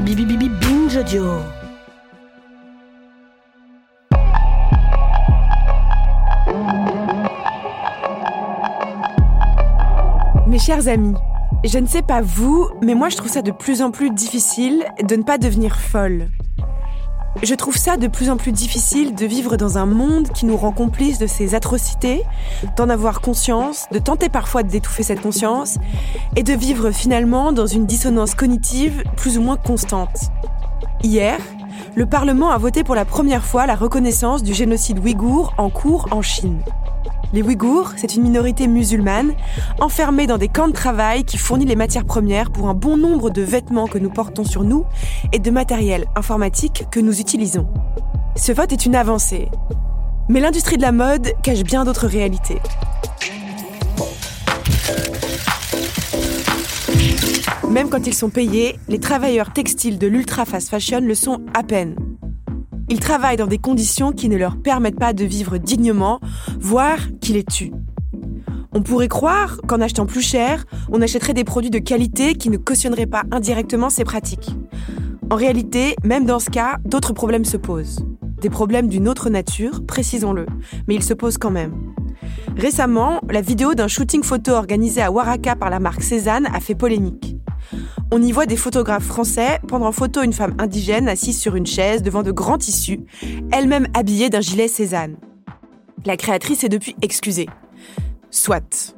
Bibi Bibi. Mes chers amis, je ne sais pas vous, mais moi je trouve ça de plus en plus difficile de ne pas devenir folle. Je trouve ça de plus en plus difficile de vivre dans un monde qui nous rend complices de ces atrocités, d'en avoir conscience, de tenter parfois d'étouffer cette conscience, et de vivre finalement dans une dissonance cognitive plus ou moins constante. Hier, le Parlement a voté pour la première fois la reconnaissance du génocide ouïghour en cours en Chine. Les Ouïghours, c'est une minorité musulmane, enfermée dans des camps de travail qui fournit les matières premières pour un bon nombre de vêtements que nous portons sur nous et de matériel informatique que nous utilisons. Ce vote est une avancée. Mais l'industrie de la mode cache bien d'autres réalités. Même quand ils sont payés, les travailleurs textiles de l'ultra fast fashion le sont à peine. Ils travaillent dans des conditions qui ne leur permettent pas de vivre dignement, voire qui les tuent. On pourrait croire qu'en achetant plus cher, on achèterait des produits de qualité qui ne cautionneraient pas indirectement ces pratiques. En réalité, même dans ce cas, d'autres problèmes se posent. Des problèmes d'une autre nature, précisons-le, mais ils se posent quand même. Récemment, la vidéo d'un shooting photo organisé à Waraka par la marque Cézanne a fait polémique. On y voit des photographes français prendre en photo une femme indigène assise sur une chaise devant de grands tissus, elle-même habillée d'un gilet Cézanne. La créatrice est depuis excusée. Soit.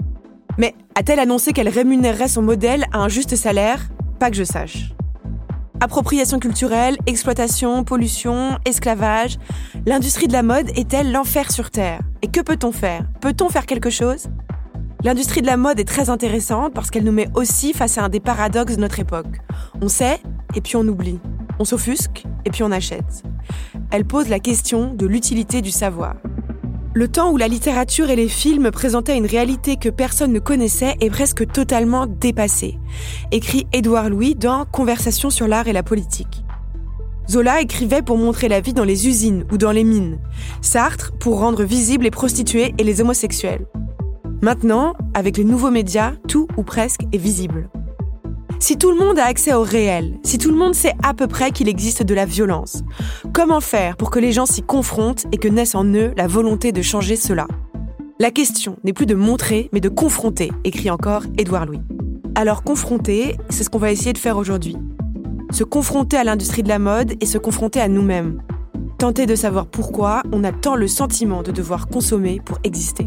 Mais a-t-elle annoncé qu'elle rémunérerait son modèle à un juste salaire? Pas que je sache. Appropriation culturelle, exploitation, pollution, esclavage. L'industrie de la mode est-elle l'enfer sur Terre? Et que peut-on faire? Peut-on faire quelque chose? L'industrie de la mode est très intéressante parce qu'elle nous met aussi face à un des paradoxes de notre époque. On sait et puis on oublie. On s'offusque et puis on achète. Elle pose la question de l'utilité du savoir. Le temps où la littérature et les films présentaient une réalité que personne ne connaissait est presque totalement dépassé, écrit Édouard Louis dans Conversation sur l'art et la politique. Zola écrivait pour montrer la vie dans les usines ou dans les mines, Sartre pour rendre visibles les prostituées et les homosexuels. Maintenant, avec les nouveaux médias, tout ou presque est visible. Si tout le monde a accès au réel, si tout le monde sait à peu près qu'il existe de la violence, comment faire pour que les gens s'y confrontent et que naisse en eux la volonté de changer cela? La question n'est plus de montrer, mais de confronter, écrit encore Édouard Louis. Alors confronter, c'est ce qu'on va essayer de faire aujourd'hui. Se confronter à l'industrie de la mode et se confronter à nous-mêmes. Tenter de savoir pourquoi on a tant le sentiment de devoir consommer pour exister.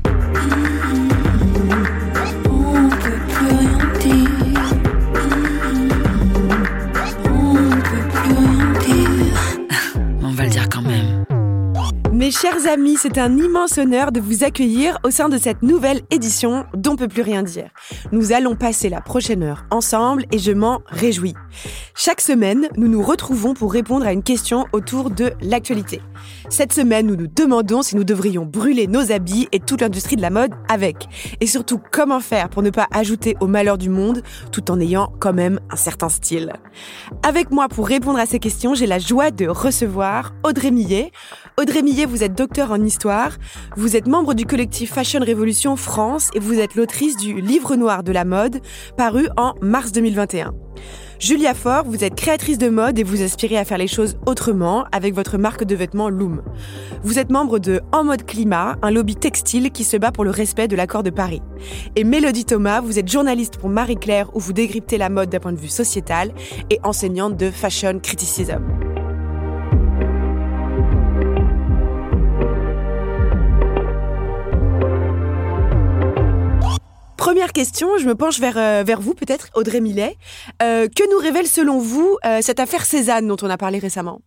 Mes chers amis, c'est un immense honneur de vous accueillir au sein de cette nouvelle édition d'On peut plus rien dire. Nous allons passer la prochaine heure ensemble et je m'en réjouis. Chaque semaine, nous nous retrouvons pour répondre à une question autour de l'actualité. Cette semaine, nous nous demandons si nous devrions brûler nos habits et toute l'industrie de la mode avec. Et surtout, comment faire pour ne pas ajouter au malheur du monde tout en ayant quand même un certain style? Avec moi pour répondre à ces questions, j'ai la joie de recevoir Audrey Millet. Audrey Millet, vous êtes docteur en histoire, vous êtes membre du collectif Fashion Révolution France et vous êtes l'autrice du Livre noir de la mode, paru en mars 2021. Julia Faure, vous êtes créatrice de mode et vous aspirez à faire les choses autrement avec votre marque de vêtements Loom. Vous êtes membre de En mode climat, un lobby textile qui se bat pour le respect de l'accord de Paris. Et Mélodie Thomas, vous êtes journaliste pour Marie-Claire où vous décryptez la mode d'un point de vue sociétal et enseignante de fashion criticism. Première question, je me penche vers, euh, vous peut-être, Audrey Millet. Euh, que nous révèle selon vous euh, cette affaire Cézanne dont on a parlé récemment?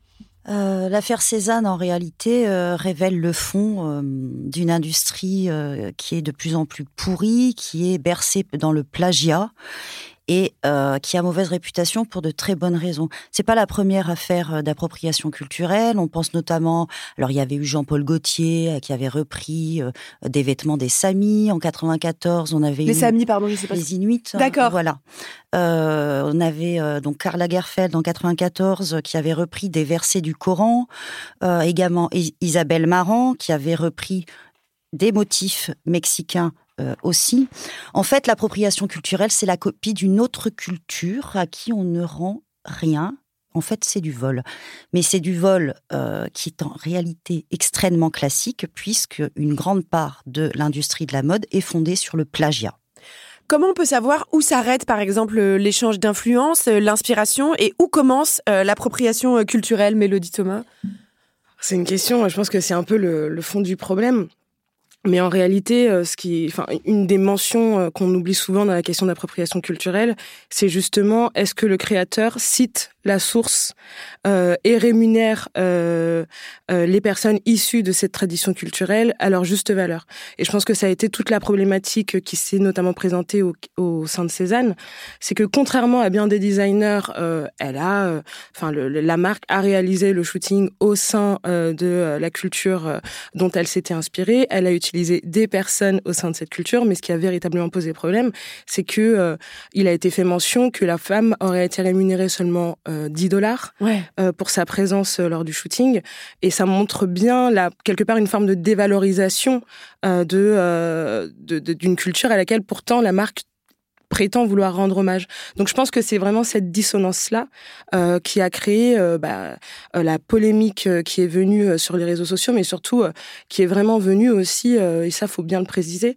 L'affaire Cézanne, en réalité, révèle le fond d'une industrie qui est de plus en plus pourrie, qui est bercée dans le plagiat et euh, qui a mauvaise réputation pour de très bonnes raisons. C'est pas la première affaire euh, d'appropriation culturelle. On pense notamment, alors il y avait eu Jean-Paul Gaultier euh, qui avait repris des vêtements des Samis en 94. On avait les Samis, pardon, je sais pas. Les Inuits. D'accord. Voilà. on avait donc Karl Lagerfeld en 94 qui avait repris des versets du Coran. également Isabelle Marant qui avait repris des motifs mexicains euh, aussi. En fait, l'appropriation culturelle, c'est la copie d'une autre culture à qui on ne rend rien. En fait, c'est du vol. Mais c'est du vol euh, qui est en réalité extrêmement classique, puisque une grande part de l'industrie de la mode est fondée sur le plagiat. Comment on peut savoir où s'arrête, par exemple, l'échange d'influence, l'inspiration, et où commence euh, l'appropriation culturelle, Mélodie Thomas? C'est une question, je pense que c'est un peu le fond du problème. Mais en réalité, euh, ce qui, une des mentions euh, qu'on oublie souvent dans la question d'appropriation culturelle, c'est justement est-ce que le créateur cite la source euh, et rémunère euh, euh, les personnes issues de cette tradition culturelle à leur juste valeur. Et je pense que ça a été toute la problématique qui s'est notamment présentée au, au, sein de Cézanne, c'est que contrairement à bien des designers, euh, elle a, euh, enfin, la marque a réalisé le shooting au sein euh, de la culture dont elle s'était inspirée. Elle a utilisé des personnes au sein de cette culture, mais ce qui a véritablement posé problème, c'est que il a été fait mention que la femme aurait été rémunérée seulement 10 dollars euh, pour sa présence euh, lors du shooting. Et ça montre bien, là, quelque part, une forme de dévalorisation euh, de d'une culture à laquelle pourtant la marque prétend vouloir rendre hommage. Donc je pense que c'est vraiment cette dissonance-là euh, qui a créé euh, bah, euh, la polémique euh, qui est venue sur les réseaux sociaux, mais surtout qui est vraiment venue aussi, et ça faut bien le préciser,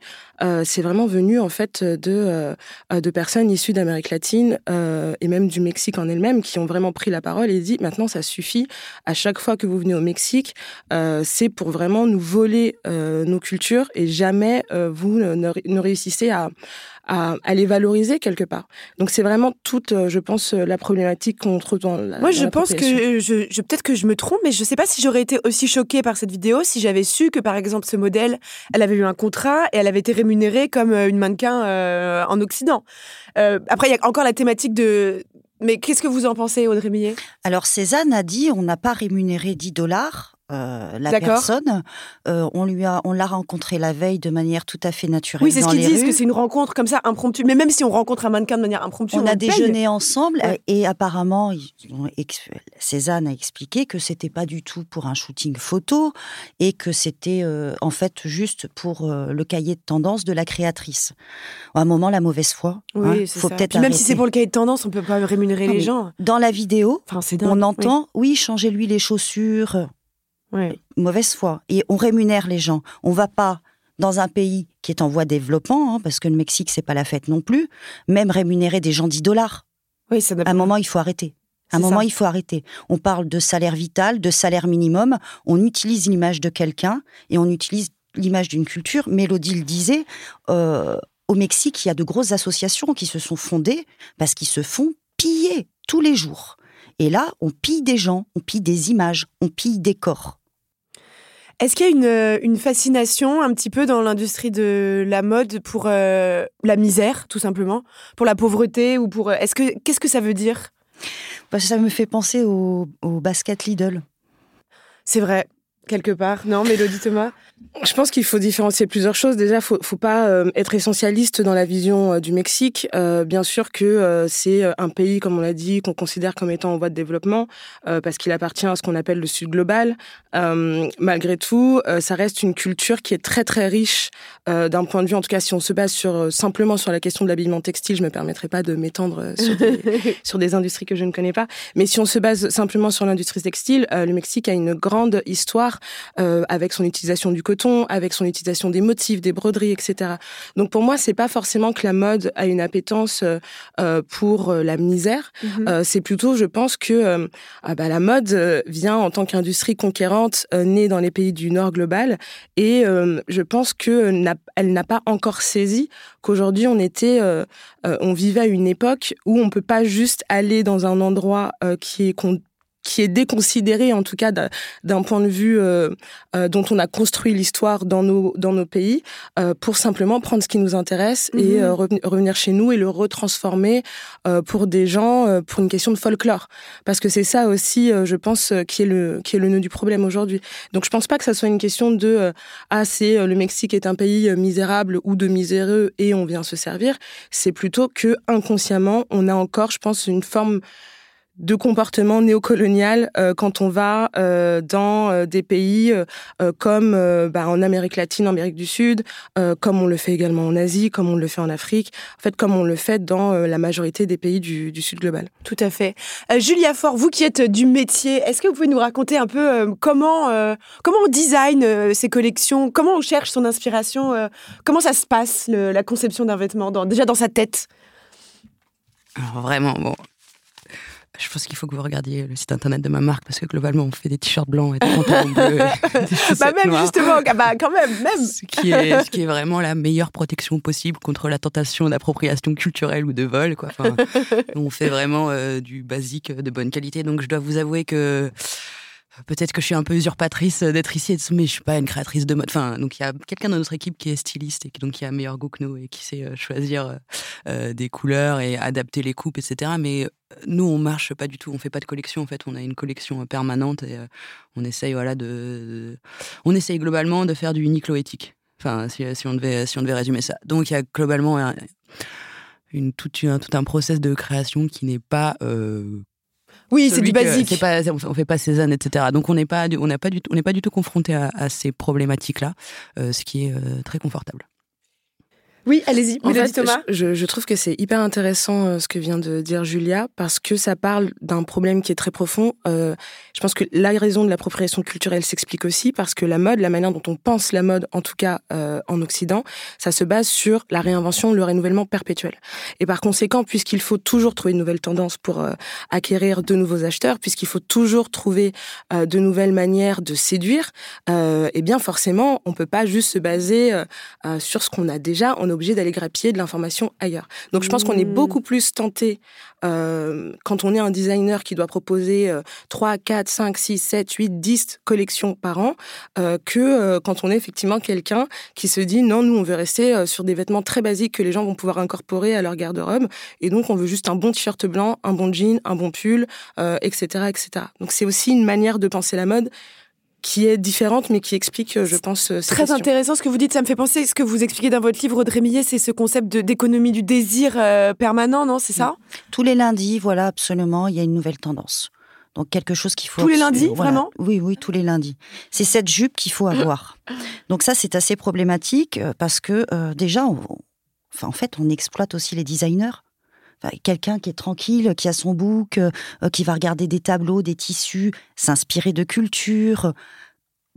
c'est vraiment venu en fait de, de personnes issues d'Amérique latine et même du Mexique en elle-même qui ont vraiment pris la parole et dit maintenant ça suffit, à chaque fois que vous venez au Mexique, c'est pour vraiment nous voler nos cultures et jamais vous ne, ne réussissez à à, les valoriser quelque part. Donc c'est vraiment toute, euh, je pense, euh, la problématique qu'on trouve dans la Moi, je pense que, je, je peut-être que je me trompe, mais je ne sais pas si j'aurais été aussi choquée par cette vidéo si j'avais su que, par exemple, ce modèle, elle avait eu un contrat et elle avait été rémunérée comme euh, une mannequin en Occident. Euh, après, il y a encore la thématique de... Mais qu'est-ce que vous en pensez, Audrey Millet? Alors, Cézanne a dit on n'a pas rémunéré 10 dollars euh, la personne. Euh, on lui a, on l'a rencontré la veille de manière tout à fait naturelle. Oui, c'est ce qu'ils disent, que c'est une rencontre comme ça impromptue. Mais même si on rencontre un mannequin de manière impromptue, on, on a déjeuné ensemble et apparemment, Cézanne a expliqué que c'était pas du tout pour un shooting photo et que c'était euh, en fait juste pour le cahier de tendance de la créatrice. À un moment, la mauvaise foi. Oui, hein, faut peut-être. Même si c'est pour le cahier de tendance, on peut pas rémunérer les gens. Dans la vidéo, on entend, oui, oui changez-lui les chaussures Mauvaise foi. Et on rémunère les gens. On va pas dans un pays qui est en voie de développement, hein, parce que le Mexique, c'est pas la fête non plus, même rémunérer des gens 10 dollars. Oui, ça à un moment, il faut arrêter. À un moment, il faut arrêter. On parle de salaire vital, de salaire minimum. On utilise l'image de quelqu'un et on utilise l'image d'une culture. Mélodie le disait, euh, au Mexique, il y a de grosses associations qui se sont fondées parce qu'ils se font piller tous les jours. Et là, on pille des gens, on pille des images, on pille des corps. Est-ce qu'il y a une, euh, une, fascination un petit peu dans l'industrie de la mode pour euh, la misère, tout simplement, pour la pauvreté ou pour euh, Est-ce que qu'est-ce que ça veut dire? Que ça me fait penser au, au basket Lidl. C'est vrai quelque part. Non, Mélodie Thomas? Je pense qu'il faut différencier plusieurs choses. Déjà, faut, faut pas euh, être essentialiste dans la vision euh, du Mexique. Euh, bien sûr que c'est un pays, comme on l'a dit, qu'on considère comme étant en voie de développement, parce qu'il appartient à ce qu'on appelle le Sud global. malgré tout, ça reste une culture qui est très très riche d'un point de vue, en tout cas, si on se base sur simplement sur la question de l'habillement textile, je me permettrai pas de m'étendre sur, des, sur des industries que je ne connais pas. Mais si on se base simplement sur l'industrie textile, le Mexique a une grande histoire euh, avec son utilisation du coton, avec son utilisation des motifs, des broderies, etc. Donc pour moi, c'est pas forcément que la mode a une appétence euh, euh pour la misère. Mhm. Euh, c'est plutôt, je pense que ah bah, la mode vient en tant qu'industrie conquérante née dans les pays du Nord global, et je pense que elle n'a pas encore saisi qu'aujourd'hui on était, on vivait à une époque où on peut pas juste aller dans un endroit qui est qui est déconsidéré en tout cas d'un point de vue euh, euh, dont on a construit l'histoire dans nos dans nos pays euh, pour simplement prendre ce qui nous intéresse et mhm. revenir chez nous et le retransformer pour des gens pour une question de folklore parce que c'est ça aussi je pense qui est le qui est le nœud du problème aujourd'hui donc je pense pas que ça soit une question de ah c'est le Mexique est un pays misérable ou de miséreux et on vient se servir c'est plutôt que inconsciemment on a encore je pense une forme de comportement néocolonial euh, quand on va euh, dans euh, des pays comme bah, en Amérique latine, en Amérique du Sud, comme on le fait également en Asie, comme on le fait en Afrique, en fait comme on le fait dans la majorité des pays du, du Sud global. Tout à fait. Julia Fort, vous qui êtes du métier, est-ce que vous pouvez nous raconter un peu comment comment on design ces collections, comment on cherche son inspiration, comment ça se passe la conception d'un vêtement, dans, déjà dans sa tête? Alors vraiment, bon, je pense qu'il faut que vous regardiez le site internet de ma marque parce que globalement on fait des t-shirts blancs et des pantalons bleus. bah même justement, bah quand même, même. Ce qui, est, ce qui est vraiment la meilleure protection possible contre la tentation d'appropriation culturelle ou de vol. Quoi. Enfin, on fait vraiment euh, du basique de bonne qualité. Donc je dois vous avouer que Peut-être que je suis un peu usurpatrice d'être ici, mais je suis pas une créatrice de mode. Enfin, donc il y a quelqu'un dans notre équipe qui est styliste et qui, donc qui a meilleur goût que nous et qui sait euh, choisir euh, euh, des couleurs et adapter les coupes, etc. Mais nous, on marche pas du tout. On fait pas de collection. En fait, on a une collection permanente et on essaye, voilà, de, on essaye globalement de faire du unique éthique. Enfin, si, on devait, si on devait résumer ça. Donc il y a globalement une, tout, un, tout un process de création qui n'est pas oui, c'est du basique. Pas, on fait pas Cézanne, etc. Donc on n'est pas, on n'a pas du tout, on n'est pas du tout confronté à, ces problématiques-là, euh, ce qui est euh, très confortable. Oui, allez-y, Thomas. Je, je, trouve que c'est hyper intéressant euh, ce que vient de dire Julia parce que ça parle d'un problème qui est très profond. Euh, je pense que la raison de l'appropriation culturelle s'explique aussi parce que la mode, la manière dont on pense la mode, en tout cas euh, en Occident, ça se base sur la réinvention, le renouvellement perpétuel. Et par conséquent, puisqu'il faut toujours trouver une nouvelle tendance pour euh, acquérir de nouveaux acheteurs, puisqu'il faut toujours trouver euh, de nouvelles manières de séduire, eh bien forcément, on peut pas juste se baser sur ce qu'on a déjà. On obligé d'aller grappiller de l'information ailleurs. Donc je pense qu'on est mmh. beaucoup plus tenté euh, quand on est un designer qui doit proposer 3, 4, 5, 6, 7, 8, 10 collections par an euh, que euh, quand on est effectivement quelqu'un qui se dit non, nous on veut rester sur des vêtements très basiques que les gens vont pouvoir incorporer à leur garde-robe et donc on veut juste un bon t-shirt blanc, un bon jean, un bon pull, etc., etc. Donc c'est aussi une manière de penser la mode qui est différente, mais qui explique, je pense, ces Très intéressant ce que vous dites. Ça me fait penser, ce que vous expliquez dans votre livre, Audrey Millet, c'est ce concept d'économie du désir euh, permanent, non C'est ça? Tous les lundis, voilà, absolument, il y a une nouvelle tendance. Donc quelque chose qu'il faut... Tous les lundis, vraiment? Oui, oui, tous les lundis. C'est cette jupe qu'il faut avoir. Donc ça, c'est assez problématique euh, parce que euh, déjà, enfin, en fait, on exploite aussi les designers quelqu'un qui est tranquille, qui a son book, euh, qui va regarder des tableaux, des tissus, s'inspirer de culture,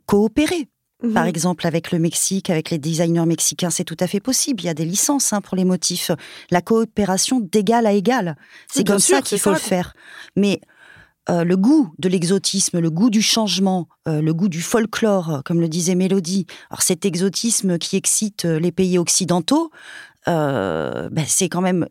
coopérer. Mhm. Par exemple, avec le Mexique, avec les designers mexicains, c'est tout à fait possible. Il y a des licences hein, pour les motifs. La coopération d'égal à égal. C'est comme ça qu'il faut le faire. Mais euh, le goût de l'exotisme, le goût du changement, euh, le goût du folklore, comme le disait Mélodie, alors cet exotisme qui excite les pays occidentaux, ben, c'est quand même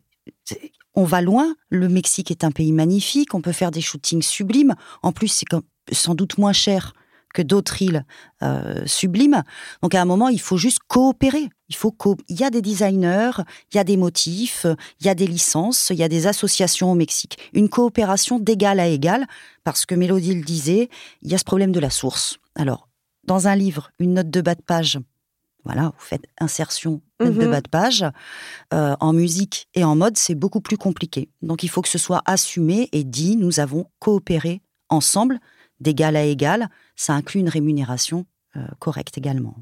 on va loin. Le Mexique est un pays magnifique. On peut faire des shootings sublimes. En plus, c'est sans doute moins cher que d'autres îles euh, sublimes. Donc à un moment, il faut juste coopérer. Il faut il y a des designers, il y a des motifs, il y a des licences, il y a des associations au Mexique. Une coopération d'égal à égal, parce que Mélodie le disait, il y a ce problème de la source. Alors, dans un livre, une note de bas de page, voilà, vous faites insertion de mhm. bas de page. Euh, en musique et en mode, c'est beaucoup plus compliqué. Donc il faut que ce soit assumé et dit, nous avons coopéré ensemble, d'égal à égal. Ça inclut une rémunération euh, correcte également.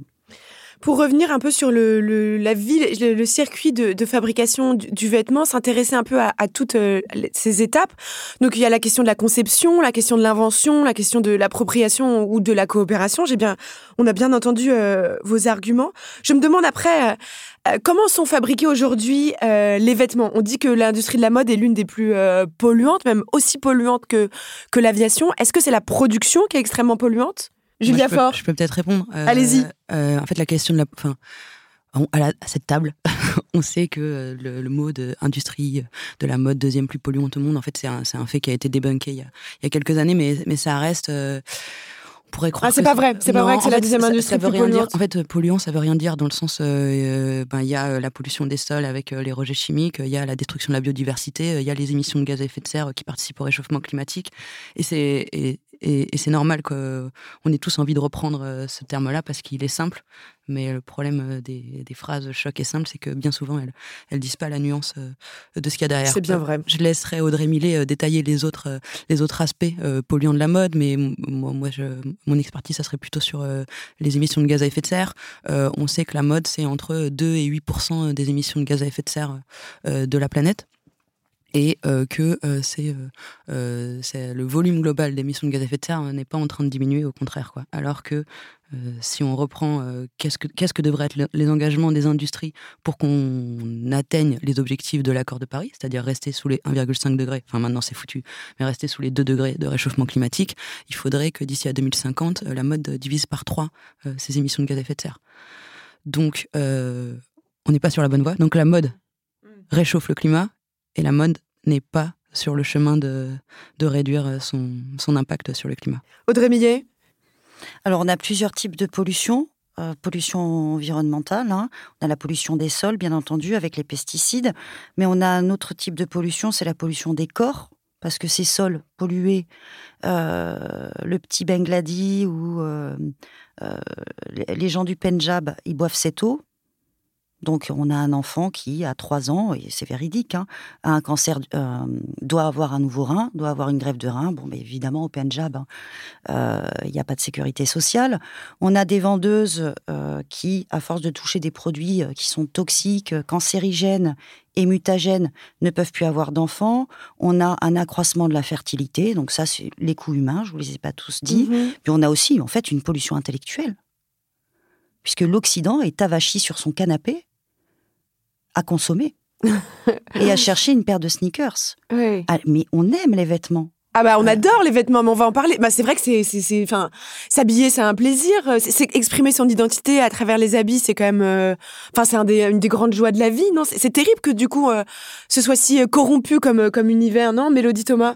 Pour revenir un peu sur le, la ville, le, circuit de, fabrication du, vêtement, s'intéresser un peu à, toutes euh, ces étapes. Donc il y a la question de la conception, la question de l'invention, la question de l'appropriation ou de la coopération. J'ai bien, on a bien entendu euh, vos arguments. Je me demande après. Euh, comment sont fabriqués aujourd'hui les vêtements? On dit que l'industrie de la mode est l'une des plus polluantes, même aussi polluante que, que l'aviation. Est-ce que c'est la production qui est extrêmement polluante? Julia Fort. je peux peut-être répondre. Allez-y. Euh, en fait, la question de la. Enfin, à, cette table, on sait que le, mot de industrie de la mode deuxième plus polluante au monde, en fait, c'est un, un, fait qui a été débunké il y a, il y a quelques années, mais, mais ça reste pourrait croire. Ah, c'est pas vrai. C'est pas vrai que c'est la deuxième industrie ça, veut rien dire. En fait, polluant, ça veut rien dire dans le sens, euh, euh, ben il y a euh, la pollution des sols avec les rejets chimiques, il y a la destruction de la biodiversité, il y a les émissions de gaz à effet de serre qui participent au réchauffement climatique. Et c'est et, c'est normal qu'on ait tous envie de reprendre euh, ce terme-là parce qu'il est simple. Mais le problème euh, des, phrases choc et simple, c'est que bien souvent, elles ne disent pas la nuance euh, de ce qu'il y a derrière. C'est bien vrai. Je laisserai Audrey Millet détailler les autres, les autres aspects polluants de la mode, mais moi, moi je, mon expertise, ça serait plutôt sur les émissions de gaz à effet de serre. on sait que la mode, c'est entre 2 et 8% des émissions de gaz à effet de serre de la planète et euh, que euh, euh, c'est le volume global d'émissions de gaz à effet de serre n'est pas en train de diminuer, au contraire. Quoi. Alors que si on reprend qu'est-ce que qu'est-ce que devraient être les engagements des industries pour qu'on atteigne les objectifs de l'accord de Paris, c'est-à-dire rester sous les 1,5 degrés, enfin maintenant c'est foutu, mais rester sous les 2 degrés de réchauffement climatique, il faudrait que d'ici à 2050, la mode divise par 3 ces émissions de gaz à effet de serre. Donc on n'est pas sur la bonne voie. Donc la mode mmh. réchauffe le climat et la mode n'est pas sur le chemin de, de réduire son, son, impact sur le climat. Audrey Millet Alors, on a plusieurs types de pollution. Euh, pollution environnementale, hein. on a la pollution des sols, bien entendu, avec les pesticides, mais on a un autre type de pollution, c'est la pollution des corps, parce que ces sols pollués, euh, le petit Bengladi ou euh, les gens du Pendjab, ils boivent cette eau, donc, on a un enfant qui, à 3 ans, et c'est véridique, hein, a un cancer, euh, doit avoir un nouveau rein, doit avoir une grève de rein. Bon, mais évidemment, au Pendjab, hein, euh, il n'y a pas de sécurité sociale. On a des vendeuses euh, qui, à force de toucher des produits qui sont toxiques, cancérigènes et mutagènes, ne peuvent plus avoir d'enfants. On a un accroissement de la fertilité. Donc, ça, c'est les coûts humains, je ne vous les ai pas tous dit. Mm-hmm. Puis, on a aussi, en fait, une pollution intellectuelle puisque l'Occident est avachi sur son canapé à consommer et à chercher une paire de sneakers. Ah, mais on aime les vêtements. Ah bah on adore les vêtements, mais on va en parler. Bah c'est vrai que c'est c'est enfin s'habiller c'est un plaisir, c'est exprimer son identité à travers les habits, c'est quand même euh, enfin c'est un des, une des grandes joies de la vie, non? C'est terrible que du coup euh, ce soit si euh, corrompu comme comme univers, non Mélodie Thomas?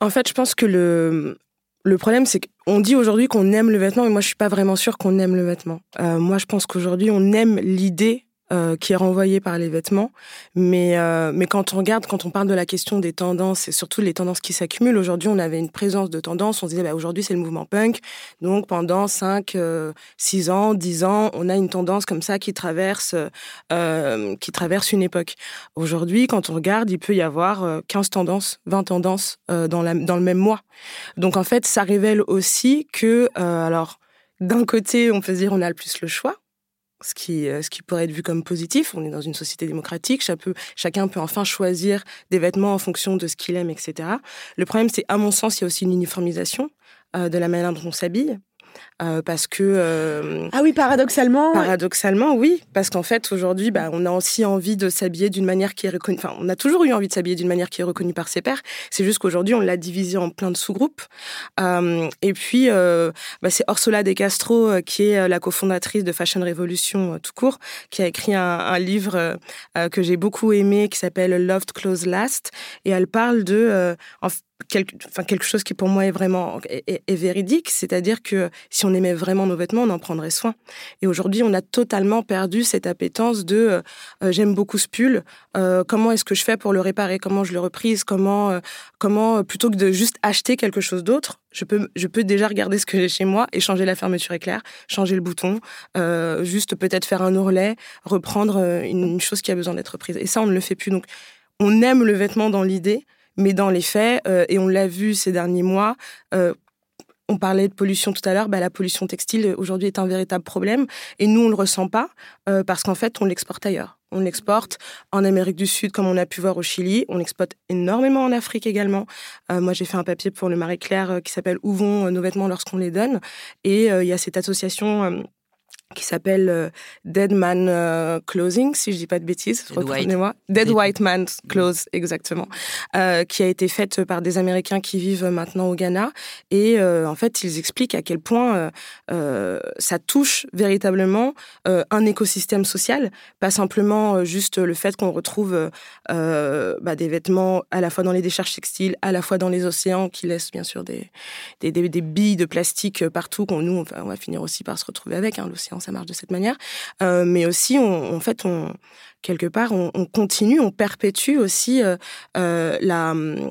En fait, je pense que le le problème, c'est qu'on dit aujourd'hui qu'on aime le vêtement, mais moi, je suis pas vraiment sûre qu'on aime le vêtement. moi, je pense qu'aujourd'hui, on aime l'idée euh, qui est renvoyé par les vêtements. Mais, euh, mais quand on regarde, quand on parle de la question des tendances, et surtout les tendances qui s'accumulent, aujourd'hui, on avait une présence de tendances. On disait, bah, aujourd'hui, c'est le mouvement punk. Donc, pendant 5, 6 euh, ans, 10 ans, on a une tendance comme ça qui traverse, qui traverse une époque. Aujourd'hui, quand on regarde, il peut y avoir 15 tendances, 20 tendances dans, la, dans le même mois. Donc, en fait, ça révèle aussi que, alors, d'un côté, on peut se dire on a le plus le choix, ce qui, euh, ce qui pourrait être vu comme positif. On est dans une société démocratique, chacun peut enfin choisir des vêtements en fonction de ce qu'il aime, etc. Le problème, c'est, à mon sens, il y a aussi une uniformisation euh, de la manière dont on s'habille. Euh, parce que euh, ah oui paradoxalement paradoxalement oui. Parce qu'en fait aujourd'hui bah, on a aussi envie de s'habiller d'une manière qui est reconnue enfin on a toujours eu envie de s'habiller d'une manière qui est reconnue par ses pairs. C'est juste qu'aujourd'hui on l'a divisé en plein de sous-groupes. Euh, et puis bah, c'est Orsola De Castro qui est la cofondatrice de Fashion Revolution tout court qui a écrit un, un livre que j'ai beaucoup aimé qui s'appelle Loved Clothes Last. Et elle parle de quelque, quelque chose qui pour moi est vraiment est, véridique, c'est-à-dire que si on aimait vraiment nos vêtements, on en prendrait soin. Et aujourd'hui, on a totalement perdu cette appétence de euh, euh, j'aime beaucoup ce pull, euh, comment est-ce que je fais pour le réparer, comment je le reprise, comment comment plutôt que de juste acheter quelque chose d'autre, je peux je peux déjà regarder ce que j'ai chez moi et changer la fermeture éclair, changer le bouton, juste peut-être faire un ourlet, reprendre une, une chose qui a besoin d'être reprise. Et ça, on ne le fait plus. Donc, on aime le vêtement dans l'idée mais dans les faits, euh, et on l'a vu ces derniers mois, euh, on parlait de pollution tout à l'heure, bah, la pollution textile aujourd'hui est un véritable problème et nous on le ressent pas euh, parce qu'en fait on l'exporte ailleurs. On l'exporte en Amérique du Sud comme on a pu voir au Chili, on l'exporte énormément en Afrique également. moi j'ai fait un papier pour le Marie Claire qui s'appelle Où vont nos vêtements lorsqu'on les donne? Et il y a cette association qui s'appelle euh, Dead Man euh, Closing, si je dis pas de bêtises, Dead reprenez-moi. Dead White Man's Clothes, exactement, euh, qui a été faite par des Américains qui vivent maintenant au Ghana. Et euh, en fait, ils expliquent à quel point ça touche véritablement un écosystème social, pas simplement juste le fait qu'on retrouve bah, des vêtements à la fois dans les décharges textiles, à la fois dans les océans, qui laissent bien sûr des, des, des, des billes de plastique partout, qu'on nous, on va, on va finir aussi par se retrouver avec. Hein, L'océan, ça marche de cette manière. Euh, mais aussi, on, en fait, on, quelque part, on, on continue, on perpétue aussi euh, euh, la, hum,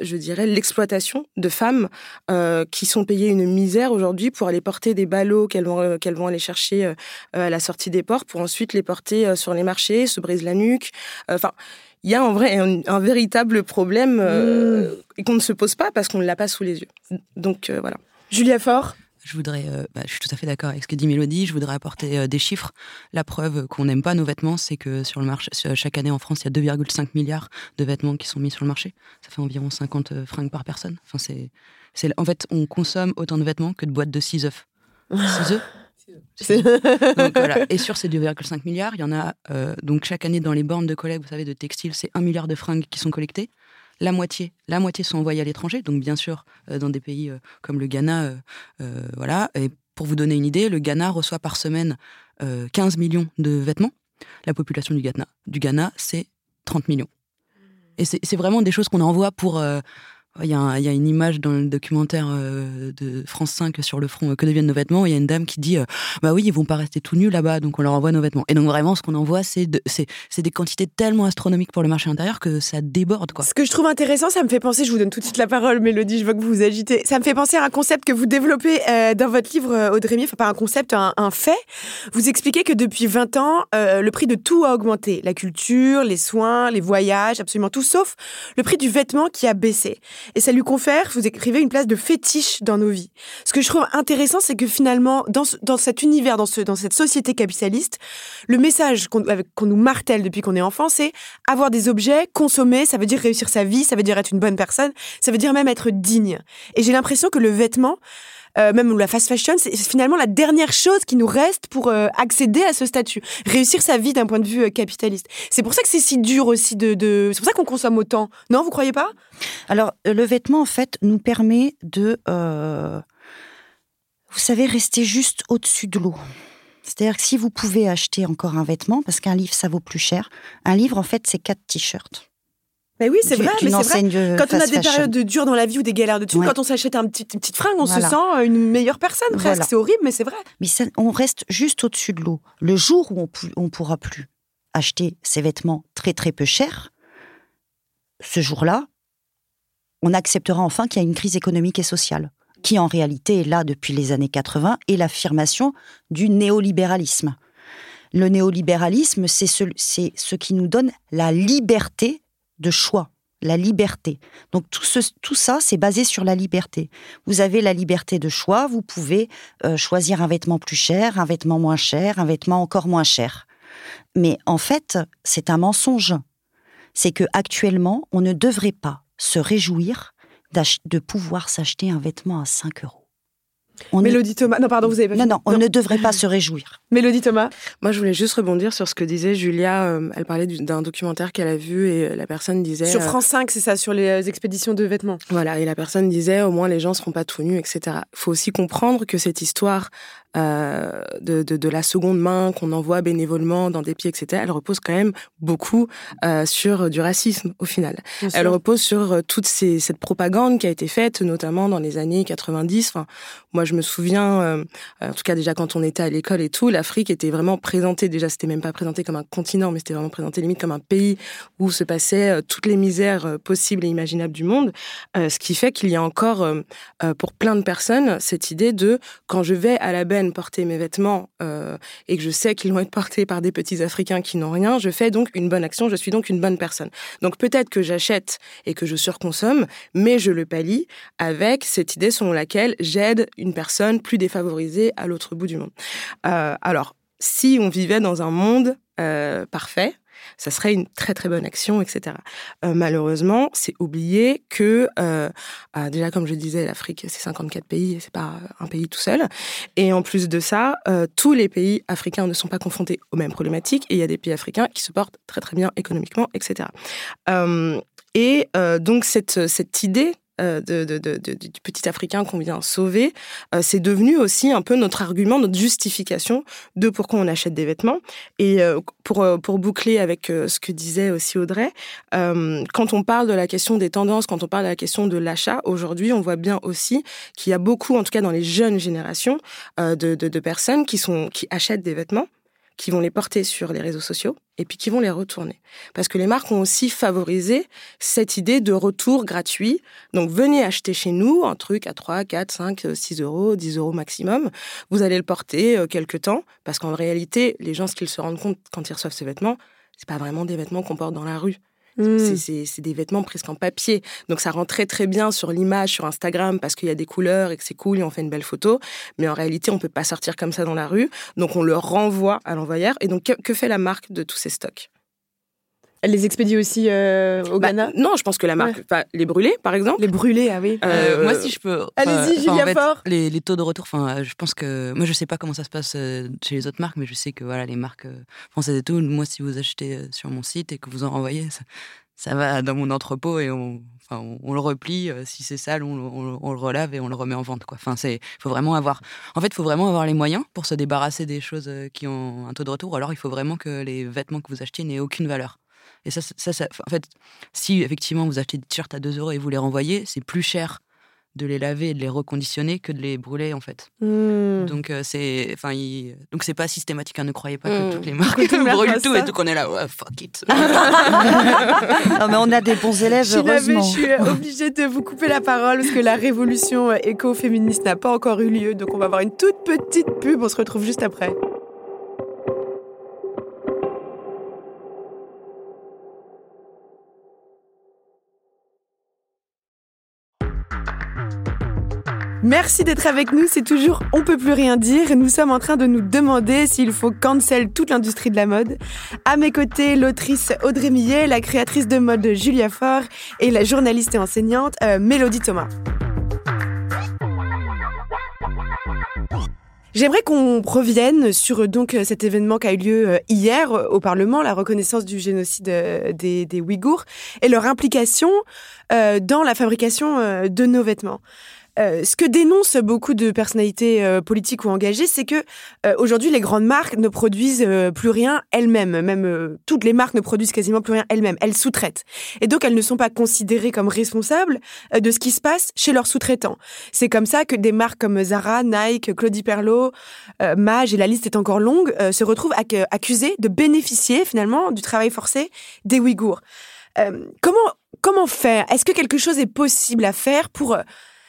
je dirais, l'exploitation de femmes qui sont payées une misère aujourd'hui pour aller porter des ballots qu'elles vont, qu'elles vont aller chercher à la sortie des ports pour ensuite les porter sur les marchés, se brisent la nuque. Enfin. il y a en vrai un, un véritable problème euh, et qu'on ne se pose pas parce qu'on ne l'a pas sous les yeux. Donc euh, voilà. Julia Faure Je voudrais, euh, bah, je suis tout à fait d'accord avec ce que dit Mélodie. Je voudrais apporter euh, des chiffres. La preuve qu'on n'aime pas nos vêtements, c'est que sur le marché, chaque année en France, il y a 2,5 milliards de vêtements qui sont mis sur le marché. Ça fait environ 50 euh, fringues par personne. Enfin, c'est, c'est, en fait, on consomme autant de vêtements que de boîtes de 6 œufs. 6 œufs? Donc, voilà. Et sur ces 2,5 milliards, il y en a euh, donc chaque année dans les bornes de collègues, vous savez, de textiles, c'est 1 milliard de fringues qui sont collectées. La moitié, la moitié sont envoyées à l'étranger, donc bien sûr euh, dans des pays euh, comme le Ghana, euh, voilà. Et pour vous donner une idée, le Ghana reçoit par semaine euh, 15 millions de vêtements. La population du Ghana, du Ghana, c'est 30 millions. Et c'est vraiment des choses qu'on envoie pour. Il y, a une image dans le documentaire euh, de France 5 sur le front euh, Que deviennent nos vêtements Il y a une dame qui dit euh, Bah oui, ils vont pas rester tout nus là-bas, donc on leur envoie nos vêtements. Et donc vraiment, ce qu'on envoie, c'est de- c'est c'est des quantités tellement astronomiques pour le marché intérieur que ça déborde. Quoi. Ce que je trouve intéressant, ça me fait penser, je vous donne tout de suite la parole, Mélodie, je vois que vous vous agitez. Ça me fait penser à un concept que vous développez dans votre livre, Audrey Mier, enfin pas un concept, un, fait. Vous expliquez que depuis 20 ans, le prix de tout a augmenté. La culture, les soins, les voyages, absolument tout, sauf le prix du vêtement qui a baissé. Et ça lui confère, vous écrivez, une place de fétiche dans nos vies. Ce que je trouve intéressant, c'est que finalement, dans, dans cet univers, dans, ce, dans cette société capitaliste, le message qu'on nous martèle depuis qu'on est enfant, c'est avoir des objets, consommer, ça veut dire réussir sa vie, ça veut dire être une bonne personne, ça veut dire même être digne. Et j'ai l'impression que le vêtement, euh, même la fast fashion, c'est finalement la dernière chose qui nous reste pour euh, accéder à ce statut, réussir sa vie d'un point de vue euh, capitaliste. C'est pour ça que c'est si dur aussi de... de... C'est pour ça qu'on consomme autant. Non, vous croyez pas? Alors, le vêtement, en fait, nous permet de, vous savez, rester juste au-dessus de l'eau. C'est-à-dire que si vous pouvez acheter encore un vêtement, parce qu'un livre, ça vaut plus cher, un livre, en fait, c'est quatre t-shirts. Mais oui, c'est vrai, mais c'est vrai. de Quand on a des fashion. périodes de dures dans la vie ou des galères de Ouais. quand on s'achète un petit, une petite fringue, on Voilà. se sent euh, une meilleure personne presque. Voilà. C'est horrible, mais c'est vrai. Mais ça- on reste juste au-dessus de l'eau. Le jour où on, on pourra plus acheter ces vêtements très très peu chers, ce jour-là, on acceptera enfin qu'il y a une crise économique et sociale, qui en réalité est là depuis les années 80 et l'affirmation du néolibéralisme. Le néolibéralisme, c'est ce, c'est ce qui nous donne la liberté de choix, la liberté. Donc tout, ce- tout ça, c'est basé sur la liberté. Vous avez la liberté de choix, vous pouvez euh, choisir un vêtement plus cher, un vêtement moins cher, un vêtement encore moins cher. Mais en fait, c'est un mensonge. C'est que actuellement, on ne devrait pas se réjouir de pouvoir s'acheter un vêtement à 5 euros. On ne- Mélodie Thomas. Non, pardon, vous avez pas Non, non, on ne devrait pas se réjouir. Mélodie Thomas. Moi, je voulais juste rebondir sur ce que disait Julia. euh, elle parlait du- d'un documentaire qu'elle a vu et euh, la personne disait. Sur euh, France 5, c'est ça, sur les expéditions de vêtements. Voilà, et la personne disait au moins les gens seront pas tout nus, etc. Il faut aussi comprendre que cette histoire euh, de, de, de la seconde main qu'on envoie bénévolement dans des pieds, etc., elle repose quand même beaucoup euh, sur du racisme au final. bien sûr. Elle repose sur euh, toute ces, cette propagande qui a été faite, notamment dans les années 90. Enfin, moi, je me souviens, euh, en tout cas déjà quand on était à l'école et tout, l'Afrique était vraiment présentée, déjà c'était même pas présenté comme un continent, mais c'était vraiment présenté limite comme un pays où se passaient toutes les misères possibles et imaginables du monde. Ce qui fait qu'il y a encore, pour plein de personnes, cette idée de quand je vais à la porter mes vêtements euh, et que je sais qu'ils vont être portés par des petits Africains qui n'ont rien, je fais donc une bonne action, je suis donc une bonne personne. Donc peut-être que j'achète et que je surconsomme, mais je le pallie avec cette idée selon laquelle j'aide une personne plus défavorisée à l'autre bout du monde. Euh, alors, si on vivait dans un monde euh, parfait, Ça serait une très très bonne action, etc. Euh, malheureusement, c'est oublié que euh, ah, déjà, comme je disais, l'Afrique c'est 54 pays, c'est pas un pays tout seul. Et en plus de ça, euh, tous les pays africains ne sont pas confrontés aux mêmes problématiques. Et il y a des pays africains qui se portent très très bien économiquement, etc. et donc cette cette idée euh, de, du petit Africain qu'on vient sauver, euh, c'est devenu aussi un peu notre argument, notre justification de pourquoi on achète des vêtements. Et euh, pour, pour boucler avec ce que disait aussi Audrey, quand on parle de la question des tendances, quand on parle de la question de l'achat, aujourd'hui, on voit bien aussi qu'il y a beaucoup, en tout cas dans les jeunes générations, de, de personnes qui, sont, qui achètent des vêtements qui vont les porter sur les réseaux sociaux et puis qui vont les retourner. Parce que les marques ont aussi favorisé cette idée de retour gratuit. Donc venez acheter chez nous un truc à 3, 4, 5, 6 euros, 10 euros maximum. Vous allez le porter euh, quelques temps parce qu'en réalité, les gens, ce qu'ils se rendent compte quand ils reçoivent ces vêtements, c'est pas vraiment des vêtements qu'on porte dans la rue. Hmm. C'est des vêtements presque en papier. Donc ça rend très très bien sur l'image, sur Instagram, parce qu'il y a des couleurs et que c'est cool et on fait une belle photo. Mais en réalité, on peut pas sortir comme ça dans la rue. Donc on le renvoie à l'envoyeur. Et donc que fait la marque de tous ces stocks? Elle les expédie aussi euh, au bah, Ghana Non, je pense que la marque. Les brûler, par exemple. Les brûler, ah oui. Euh, moi, si je peux. Allez-y, Julia Fort. Les, les, taux de retour, enfin, je pense que. Moi, je sais pas comment ça se passe euh, chez les autres marques, mais je sais que voilà, les marques françaises et tout, moi, si vous achetez sur mon site et que vous en renvoyez, ça, va dans mon entrepôt et on, enfin, on, le replie. si c'est sale, on, on, le relave et on le remet en vente. Quoi. Enfin, c'est, faut vraiment avoir. En fait, il faut vraiment avoir les moyens pour se débarrasser des choses qui ont un taux de retour. Alors, il faut vraiment que les vêtements que vous achetiez n'aient aucune valeur. Et ça, ça, en fait, si effectivement vous achetez des t-shirts à 2 euros et vous les renvoyez, c'est plus cher de les laver et de les reconditionner que de les brûler en fait. Mmh. Donc euh, c'est enfin donc c'est pas systématique hein, ne croyez pas que mmh. toutes les marques brûlent tout et tout qu'on est là ouais, fuck it. non mais on a des bons élèves je heureusement. je suis obligée de vous couper la parole parce que la révolution euh, éco-féministe n'a pas encore eu lieu donc on va avoir une toute petite pub, on se retrouve juste après. Merci d'être avec nous, c'est toujours On peut plus rien dire nous sommes en train de nous demander s'il faut cancel toute l'industrie de la mode. À mes côtés, l'autrice Audrey Millet, la créatrice de mode Julia Faure et la journaliste et enseignante euh, Mélodie Thomas. J'aimerais qu'on revienne sur donc cet événement qui a eu lieu euh, hier au Parlement, la reconnaissance du génocide euh, des Ouïghours et leur implication dans la fabrication de nos vêtements. Euh, ce que dénoncent beaucoup de personnalités euh, politiques ou engagées, c'est que euh, aujourd'hui les grandes marques ne produisent plus rien elles-mêmes. Même toutes les marques ne produisent quasiment plus rien elles-mêmes. Elles sous-traitent. Et donc elles ne sont pas considérées comme responsables de ce qui se passe chez leurs sous-traitants. C'est comme ça que des marques comme Zara, Nike, Claudie Perlot, Mage et la liste est encore longue se retrouvent accusées de bénéficier finalement du travail forcé des Ouïghours. comment comment faire? Est-ce que quelque chose est possible à faire pour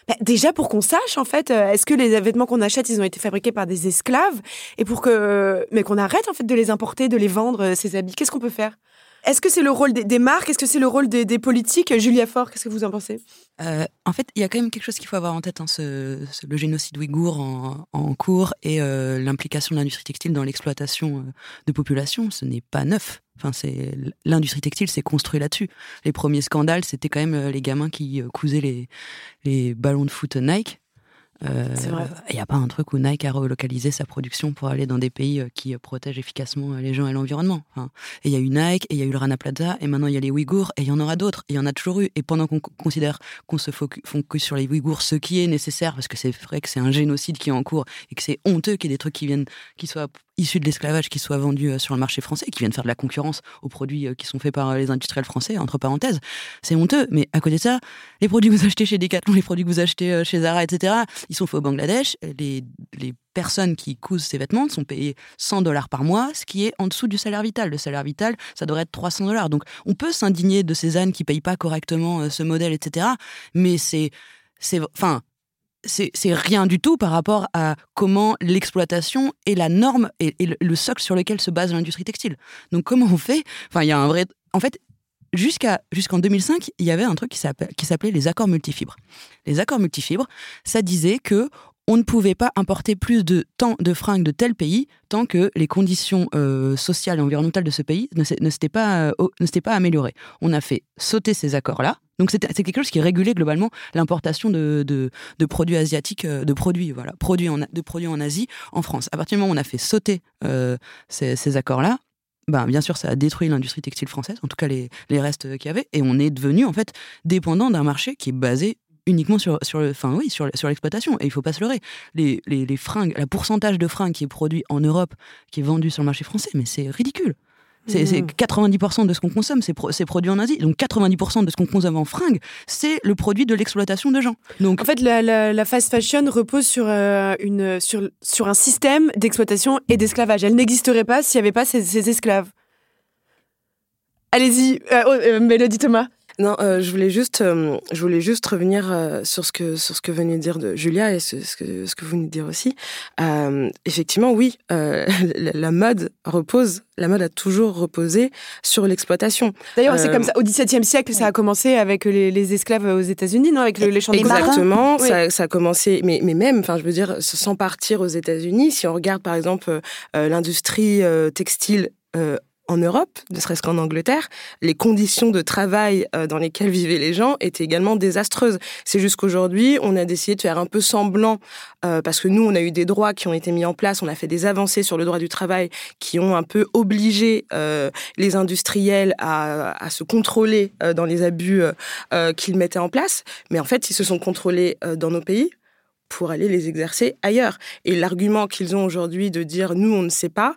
bah, déjà pour qu'on sache en fait, euh, est-ce que les vêtements qu'on achète, ils ont été fabriqués par des esclaves? Et pour que, mais qu'on arrête en fait de les importer, de les vendre euh, ces habits. Qu'est-ce qu'on peut faire? Est-ce que c'est le rôle des, marques? Est-ce que c'est le rôle des, politiques? Julia Fort, qu'est-ce que vous en pensez? Euh, En fait, il y a quand même quelque chose qu'il faut avoir en tête, hein, le génocide ouïghour en, cours et l'implication de l'industrie textile dans l'exploitation de populations. Ce n'est pas neuf. Enfin, c'est l'industrie textile s'est construite là-dessus. Les premiers scandales, c'était quand même euh, les gamins qui euh, cousaient les, les ballons de foot Nike il n'y a pas un truc où Nike a relocalisé sa production pour aller dans des pays euh, qui euh, protègent efficacement euh, les gens et l'environnement. et il y a eu Nike, et il y a eu le Rana Plaza, et maintenant il y a les Ouïghours, et il y en aura d'autres, il y en a toujours eu. Et pendant qu'on considère qu'on se focus sur les Ouïghours, ce qui est nécessaire, parce que c'est vrai que c'est un génocide qui est en cours, et que c'est honteux qu'il y ait des trucs qui viennent, qui soient issus de l'esclavage, qui soient vendus sur le marché français, qui viennent faire de la concurrence aux produits qui sont faits par les industriels français, entre parenthèses. C'est honteux, mais à côté de ça, les produits que vous achetez chez Decathlon, les produits que vous achetez chez Zara, etc., ils sont faits au Bangladesh. Les, les personnes qui cousent ces vêtements sont payées 100 dollars par mois, ce qui est en dessous du salaire vital. Le salaire vital, ça devrait être 300 dollars. Donc, on peut s'indigner de ces ânes qui payent pas correctement euh, ce modèle, etc. Mais c'est, enfin, c'est rien du tout par rapport à comment l'exploitation est la norme et, le socle sur lequel se base l'industrie textile. Donc comment on fait? Enfin, il y a un vrai. En fait, jusqu'à jusqu'en 2005, il y avait un truc qui s'appelait les accords multifibres. Les accords multifibres, ça disait que on ne pouvait pas importer plus de tant de fringues de tel pays tant que les conditions euh, sociales et environnementales de ce pays ne s'étaient pas, euh, améliorées. On a fait sauter ces accords-là. Donc c'est quelque chose qui régulait globalement l'importation de, produits asiatiques, euh, de produits, voilà, produits en, de produits en Asie, en France. À partir du moment où on a fait sauter ces, ces accords-là, ben, bien sûr, ça a détruit l'industrie textile française, en tout cas les, les restes qu'il y avait, et on est devenu en fait dépendant d'un marché qui est basé uniquement sur, sur, le, enfin, oui, sur, sur l'exploitation. Et il faut pas se leurrer. Les, les, les fringues, le pourcentage de fringues qui est produit en Europe, qui est vendu sur le marché français, mais c'est ridicule. C'est 90% mmh. de ce qu'on consomme, c'est produit en Asie. Donc 90% de ce qu'on consomme en fringues, c'est le produit de l'exploitation de gens. Donc en fait, la, la, fast fashion repose sur, euh, une, sur, sur un système d'exploitation et d'esclavage. Elle n'existerait pas s'il n'y avait pas ces, ces esclaves. Allez-y, euh, oh, euh, Mélodie Thomas. Non, euh, je voulais juste, euh, je voulais juste revenir euh, sur ce que sur ce que venait de dire de Julia et ce, ce que ce que vous venez de dire aussi. effectivement, oui, la, mode repose, la mode a toujours reposé sur l'exploitation. D'ailleurs, c'est comme ça. Au XVIIe siècle, ça a commencé avec les, les esclaves aux États-Unis, non, avec le, les champs Exactement, ça, ça, a commencé, mais mais même, enfin, je veux dire, sans partir aux États-Unis, si on regarde par exemple l'industrie textile en Europe, ne serait-ce qu'en Angleterre, les conditions de travail euh, dans lesquelles vivaient les gens étaient également désastreuses. C'est juste qu'aujourd'hui, on a décidé de faire un peu semblant, euh, parce que nous, on a eu des droits qui ont été mis en place, on a fait des avancées sur le droit du travail qui ont un peu obligé euh, les industriels à, se contrôler dans les abus qu'ils mettaient en place. Mais en fait, ils se sont contrôlés dans nos pays pour aller les exercer ailleurs. Et l'argument qu'ils ont aujourd'hui de dire nous, on ne sait pas,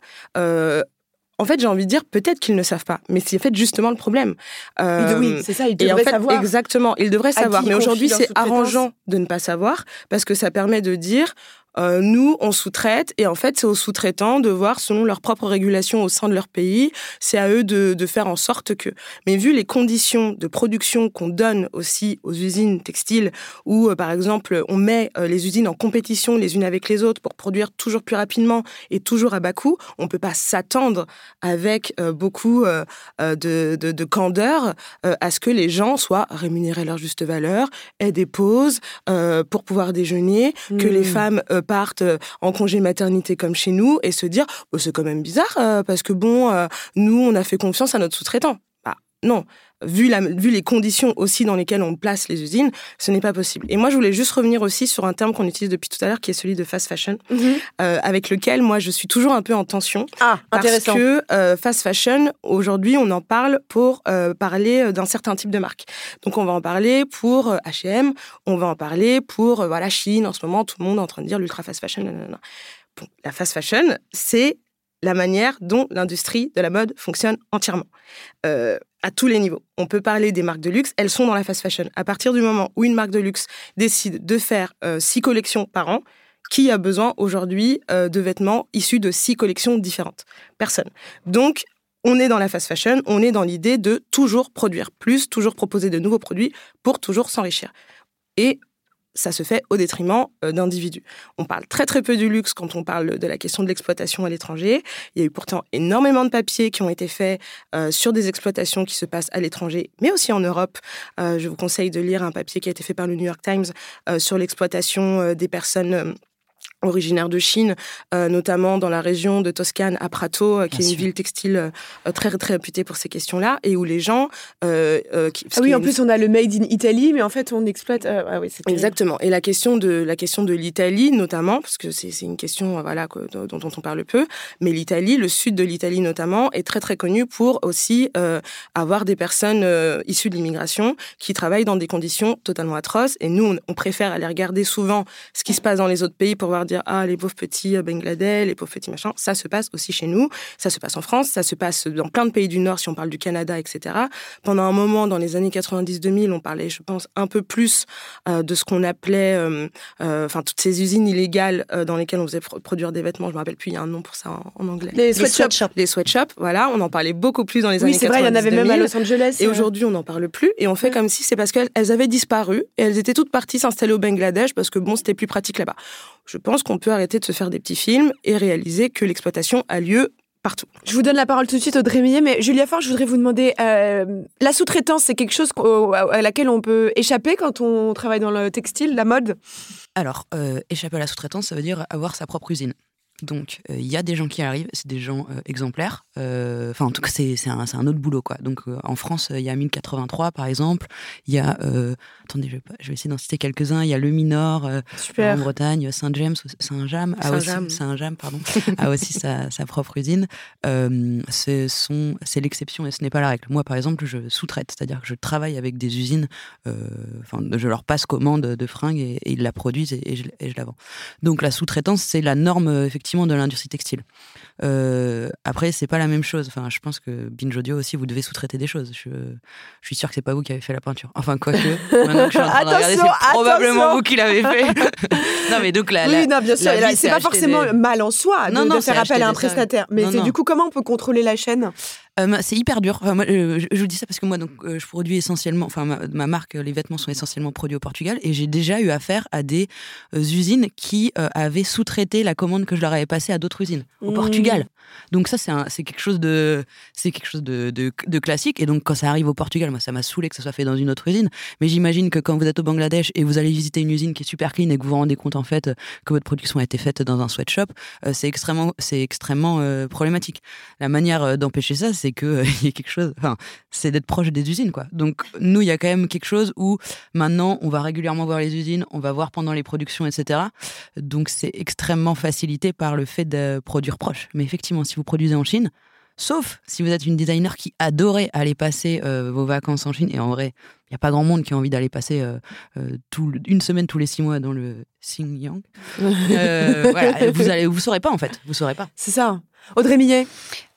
en fait, j'ai envie de dire peut-être qu'ils ne savent pas, mais c'est en fait justement le problème. Euh, oui, c'est ça, ils devraient savoir. Exactement, ils devraient savoir. Mais aujourd'hui, c'est arrangeant de ne pas savoir parce que ça permet de dire euh, nous, on sous-traite et en fait, c'est aux sous-traitants de voir selon leurs propres régulations au sein de leur pays. C'est à eux de, de, faire en sorte que. Mais vu les conditions de production qu'on donne aussi aux usines textiles, où euh, par exemple on met euh, les usines en compétition les unes avec les autres pour produire toujours plus rapidement et toujours à bas coût, on peut pas s'attendre avec beaucoup de, de, de, candeur à ce que les gens soient rémunérés à leur juste valeur, aient des pauses pour pouvoir déjeuner, que les mmh. femmes partent euh, en congé maternité comme chez nous et se dire oh, c'est quand même bizarre euh, parce que bon, euh, nous on a fait confiance à notre sous-traitant. Bah, non, vu, la, vu les conditions aussi dans lesquelles on place les usines, ce n'est pas possible. Et moi, je voulais juste revenir aussi sur un terme qu'on utilise depuis tout à l'heure, qui est celui de fast fashion, mhm. avec lequel moi je suis toujours un peu en tension. Ah, parce que fast fashion, aujourd'hui, on en parle pour parler d'un certain type de marque. Donc, on va en parler pour H&M, on va en parler pour voilà Chine. En ce moment, tout le monde est en train de dire l'ultra fast fashion. Bon, la fast fashion, c'est la manière dont l'industrie de la mode fonctionne entièrement, euh, à tous les niveaux. On peut parler des marques de luxe, elles sont dans la fast fashion. À partir du moment où une marque de luxe décide de faire euh, six collections par an, qui a besoin aujourd'hui euh, de vêtements issus de six collections différentes? Personne. Donc, on est dans la fast fashion, on est dans l'idée de toujours produire plus, toujours proposer de nouveaux produits pour toujours s'enrichir. Et ça se fait au détriment euh, d'individus. On parle très très peu du luxe quand on parle de la question de l'exploitation à l'étranger. Il y a eu pourtant énormément de papiers qui ont été faits euh, sur des exploitations qui se passent à l'étranger, mais aussi en Europe. Euh, je vous conseille de lire un papier qui a été fait par le New York Times sur l'exploitation des personnes originaire de Chine, euh, notamment dans la région de Toscane, à Prato, euh, qui est une ville textile euh, très très réputée pour ces questions-là, et où les gens... Qui, ah oui, en plus on a le Made in Italy, mais en fait on exploite... Ah oui, Exactement. Et la question de la question de l'Italie, notamment, parce que c'est une question voilà dont, dont, on parle peu, mais l'Italie, le sud de l'Italie notamment, est très très connu pour aussi avoir des personnes issues de l'immigration qui travaillent dans des conditions totalement atroces. Et nous, on, on préfère aller regarder souvent ce qui se passe dans les autres pays pour voir dire ah les pauvres petits euh, Bangladesh, les pauvres petits machins. Ça se passe aussi chez nous, ça se passe en France, ça se passe dans plein de pays du Nord si on parle du Canada, etc. Pendant un moment, dans les années 90-2000, on parlait, je pense, un peu plus euh, de ce qu'on appelait, euh, enfin toutes ces usines illégales dans lesquelles on faisait produire des vêtements. Je me rappelle plus, il y a un nom pour ça en, anglais. Les sweatshops. Les sweatshops, voilà, on en parlait beaucoup plus dans les années 90 Oui, c'est vrai, il y en avait même à Los Angeles. Et aujourd'hui, on n'en parle plus et on fait comme si c'est parce qu'elles avaient disparu et elles étaient toutes parties s'installer au Bangladesh parce que bon, c'était plus pratique là-bas. Je pense qu'on peut arrêter de se faire des petits films et réaliser que l'exploitation a lieu partout. Je vous donne la parole tout de suite, Audrey Millet, mais Julia Fort, je voudrais vous demander, euh, la sous-traitance, c'est quelque chose à laquelle on peut échapper quand on travaille dans le textile, la mode? Alors, euh, échapper à la sous-traitance, ça veut dire avoir sa propre usine. Donc, euh, il y a des gens qui arrivent, c'est des gens euh, exemplaires. Euh, enfin, en tout cas, c'est un, un, autre boulot, quoi. Donc, en France, il y a 1083, par exemple. Il y a, attendez, je vais, je vais essayer d'en citer quelques-uns. Il y a Le Minor, en Bretagne, Saint-James, aussi, Saint-James, pardon, a aussi sa, sa, propre usine. c'est l'exception et ce n'est pas la règle. Moi, par exemple, je sous-traite, c'est-à-dire que je travaille avec des usines. Enfin, je leur passe commande de fringues et, ils la produisent et, et, je, et je la vends. Donc, la sous-traitance, c'est la norme, effectivement de l'industrie textile. Euh, après, c'est pas la même chose. Enfin, je pense que Binge Audio aussi, vous devez sous-traiter des choses. Je, je, suis sûr que c'est pas vous qui avez fait la peinture. Enfin, quoique. Maintenant que je suis en train de regarder, c'est probablement vous qui l'avez fait. non, mais donc la. Oui, non, bien sûr. C'est pas forcément mal en soi de, de faire appel à un prestataire. Mais du coup, comment on peut contrôler la chaîne? Euh, c'est hyper dur. Enfin, moi, euh, je, vous dis ça parce que moi, donc, euh, je produis essentiellement, enfin, ma, marque, les vêtements sont essentiellement produits au Portugal et j'ai déjà eu affaire à des usines qui avaient sous-traité la commande que je leur avais passée à d'autres usines au mmh. Portugal. Donc ça, c'est quelque chose de, classique. Et donc quand ça arrive au Portugal, moi, ça m'a saoulé que ça soit fait dans une autre usine. Mais j'imagine que quand vous êtes au Bangladesh et vous allez visiter une usine qui est super clean et que vous vous rendez compte en fait que votre production a été faite dans un sweatshop, c'est extrêmement, c'est extrêmement problématique. La manière d'empêcher ça, c'est qu'il euh, y a quelque chose, c'est d'être proche des usines, quoi. Donc, nous, il y a quand même quelque chose où maintenant, on va régulièrement voir les usines, on va voir pendant les productions, etc. Donc, c'est extrêmement facilité par le fait de produire proche. Mais effectivement, si vous produisez en Chine, Sauf si vous êtes une designer qui adorait aller passer euh, vos vacances en Chine. Et en vrai, il n'y a pas grand monde qui a envie d'aller passer euh, tout, une semaine tous les six mois dans le Xinjiang. voilà, vous allez, vous saurez pas en fait. Vous saurez pas. C'est ça. Audrey Millet.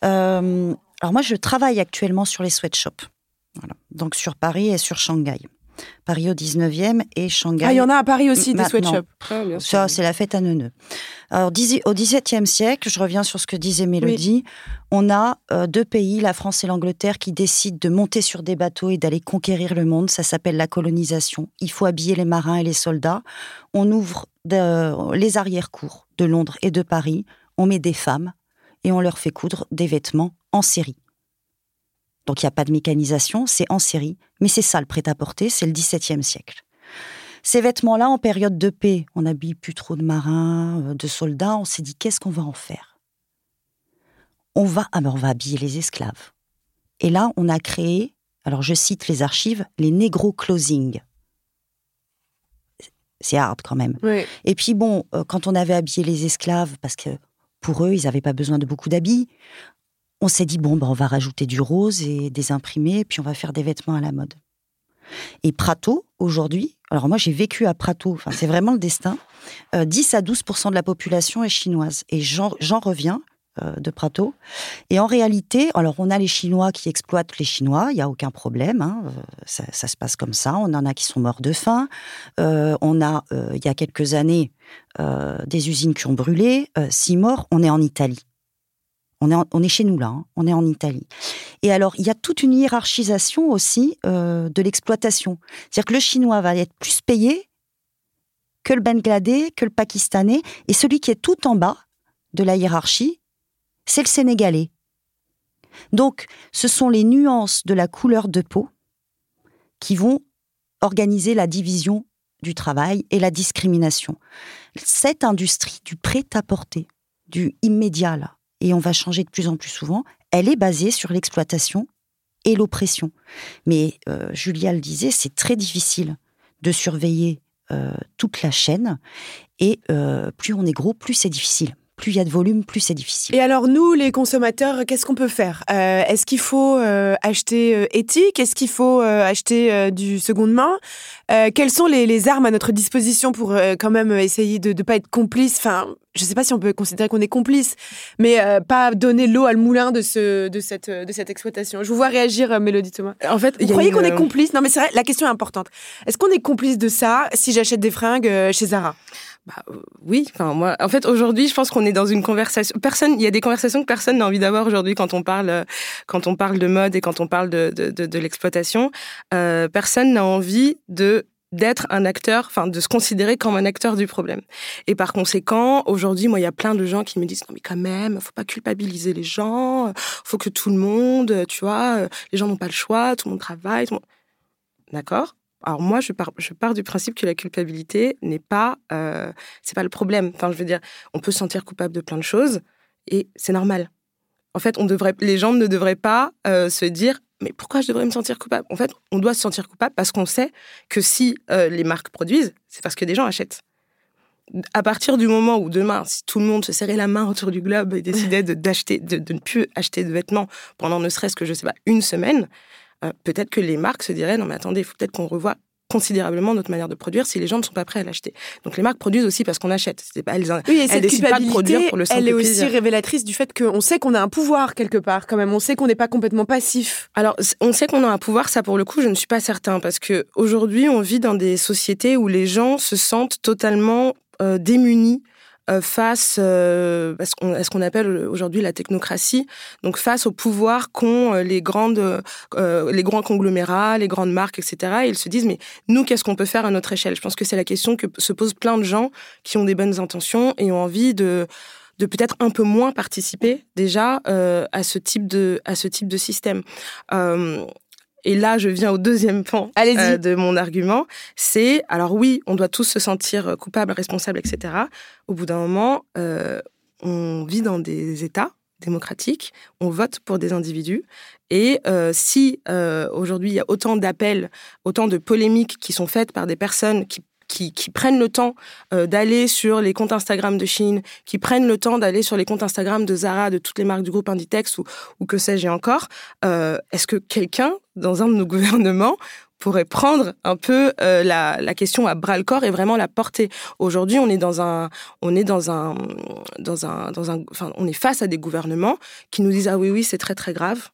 Alors moi, je travaille actuellement sur les sweatshops. Voilà. Donc sur Paris et sur Shanghai. Paris au 19e et Shanghai. Ah, il y en a à Paris aussi, des sweatshops. Ah, Ça, c'est la fête à Neuneu. Alors, au XVIIe siècle, je reviens sur ce que disait Mélodie, on a euh, deux pays, la France et l'Angleterre, qui décident de monter sur des bateaux et d'aller conquérir le monde. Ça s'appelle la colonisation. Il faut habiller les marins et les soldats. On ouvre les arrière-cours de Londres et de Paris. On met des femmes et on leur fait coudre des vêtements en série. Donc il n'y a pas de mécanisation, c'est en série, mais c'est ça le prêt-à-porter, c'est le XVIIe siècle. Ces vêtements-là, en période de paix, on n'habille plus trop de marins, euh, de soldats, on s'est dit qu'est-ce qu'on va en faire? On va, ah ben on va habiller les esclaves. Et là, on a créé, alors je cite les archives, les negro clothing. C'est hard quand même. Et puis bon, euh, quand on avait habillé les esclaves, parce que pour eux, ils n'avaient pas besoin de beaucoup d'habits. On s'est dit, bon, ben, on va rajouter du rose et des imprimés, puis on va faire des vêtements à la mode. Et Prato, aujourd'hui, alors moi j'ai vécu à Prato, c'est vraiment le destin, 10 euh, à 12% de la population est chinoise. Et j'en reviens, euh, de Prato. Et en réalité, alors on a les Chinois qui exploitent les Chinois, il n'y a aucun problème, hein, euh, ça, se passe comme ça. On en a qui sont morts de faim. Euh, on a, il y a quelques années, des usines qui ont brûlé. six morts, on est en Italie. On est, chez nous là, hein, on est en Italie. Et alors, il y a toute une hiérarchisation aussi de l'exploitation. C'est-à-dire que le Chinois va être plus payé que le Bangladais, que le Pakistanais, et celui qui est tout en bas de la hiérarchie, c'est le sénégalais. Donc, ce sont les nuances de la couleur de peau qui vont organiser la division du travail et la discrimination. Cette industrie du prêt-à-porter, du immédiat, là, et on va changer de plus en plus souvent, elle est basée sur l'exploitation et l'oppression. Mais euh, Julia le disait, c'est très difficile de surveiller euh, toute la chaîne, et euh, plus on est gros, plus c'est difficile plus il y a de volume, plus c'est difficile. Et alors nous, les consommateurs, qu'est-ce qu'on peut faire? Euh, Est-ce qu'il faut euh, acheter euh, éthique? Est-ce qu'il faut acheter du seconde main? Quelles sont les, armes à notre disposition pour quand même essayer de ne pas être complice? Enfin, je ne sais pas si on peut considérer qu'on est complice, mais pas donner l'eau à le moulin de, ce, de, cette, de cette exploitation. Je vous vois réagir, Mélodie Thomas. En fait, vous croyez qu'on est complice? Non, mais c'est vrai, la question est importante. Est-ce qu'on est complice de ça si j'achète des fringues chez Zara? Bah, euh, oui, enfin moi, en fait aujourd'hui, je pense qu'on est dans une conversation. Personne, il y a des conversations que personne n'a envie d'avoir aujourd'hui quand on parle, quand on parle de mode et quand on parle de, l'exploitation. Euh, personne n'a envie de d'être un acteur, enfin de se considérer comme un acteur du problème. Et par conséquent, aujourd'hui, moi, il y a plein de gens qui me disent non mais quand même, faut pas culpabiliser les gens, faut que tout le monde, tu vois, les gens n'ont pas le choix, tout le monde travaille, d'accord? Alors moi, je pars, du principe que la culpabilité n'est pas, euh, c'est pas le problème. Enfin, je veux dire, on peut se sentir coupable de plein de choses et c'est normal. En fait, on devrait, les gens ne devraient pas euh, se dire mais pourquoi je devrais me sentir coupable? En fait, on doit se sentir coupable parce qu'on sait que si euh, les marques produisent, c'est parce que des gens achètent. À partir du moment où demain, si tout le monde se serrait la main autour du globe et décidait de, d'acheter, de, ne plus acheter de vêtements pendant ne serait-ce que, je sais pas, une semaine, euh, peut-être que les marques se diraient non mais attendez, il faut peut-être qu'on revoie considérablement notre manière de produire si les gens ne sont pas prêts à l'acheter. Donc les marques produisent aussi parce qu'on achète. C'est pas, elles, oui, et cette décident pas de produire pour le Elle est aussi révélatrice du fait qu'on sait qu'on a un pouvoir quelque part quand même. On sait qu'on n'est pas complètement passif. Alors on sait qu'on a un pouvoir, ça pour le coup je ne suis pas certain parce que aujourd'hui on vit dans des sociétés où les gens se sentent totalement euh, démunis face euh, à ce qu'on appelle aujourd'hui la technocratie, donc face au pouvoir qu'ont euh, les grandes, les grands conglomérats, les grandes marques, etc. Et ils se disent mais nous qu'est-ce qu'on peut faire à notre échelle? Je pense que c'est la question que se posent plein de gens qui ont des bonnes intentions et ont envie de de peut-être un peu moins participer déjà à ce type de à ce type de système. Et là, je viens au deuxième pan euh, de mon argument. C'est, alors oui, on doit tous se sentir coupables, responsables, etc. Au bout d'un moment, euh, on vit dans des États démocratiques, on vote pour des individus. Et euh, si aujourd'hui il y a autant d'appels, autant de polémiques qui sont faites par des personnes qui qui, prennent le temps euh, d'aller sur les comptes Instagram de Chine, qui prennent le temps d'aller sur les comptes Instagram de Zara, de toutes les marques du groupe Inditex ou, que sais-je encore, euh, est-ce que quelqu'un dans un de nos gouvernements pourrait prendre un peu euh, la, la, question à bras le corps et vraiment la porter? Aujourd'hui, on est dans un, on est dans un, dans un, dans un, enfin, on est face à des gouvernements qui nous disent ah oui oui c'est très très grave,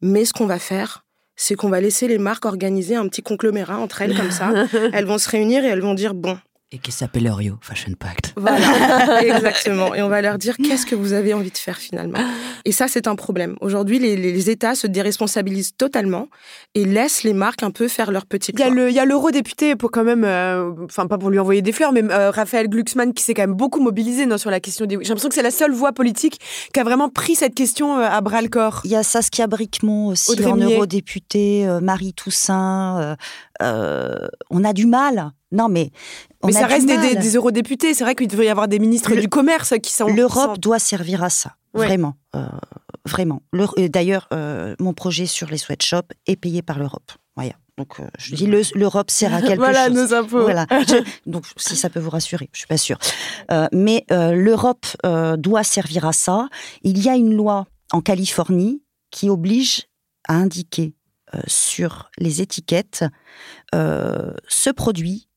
mais ce qu'on va faire, c'est qu'on va laisser les marques organiser un petit conglomérat entre elles comme ça. elles vont se réunir et elles vont dire bon, et qui s'appelle Rio Fashion Pact. Voilà, exactement. Et on va leur dire qu'est-ce que vous avez envie de faire finalement? Et ça, c'est un problème. Aujourd'hui, les, États se déresponsabilisent totalement et laissent les marques un peu faire leur petit Il y a l'eurodéputé pour quand même, euh, enfin pas pour lui envoyer des fleurs, mais euh, Raphaël Glucksmann qui s'est quand même beaucoup mobilisé non, sur la question des. J'ai l'impression que c'est la seule voix politique qui a vraiment pris cette question euh, à bras le corps. Il y a Saskia Bricmont aussi en eurodéputé, Marie Toussaint. On a du mal non, mais. mais ça reste des, eurodéputés. C'est vrai qu'il devrait y avoir des ministres du commerce qui sont. L'Europe doit servir à ça. Vraiment. Euh, vraiment. D'ailleurs, euh, mon projet sur les sweatshops est payé par l'Europe. Voilà. Donc, euh, je dis l'Europe sert à quelque voilà, chose. Nos impôts. Voilà. donc, si ça peut vous rassurer, je suis pas sûre. mais l'Europe doit servir à ça. Il y a une loi en Californie qui oblige à indiquer sur les étiquettes ce produit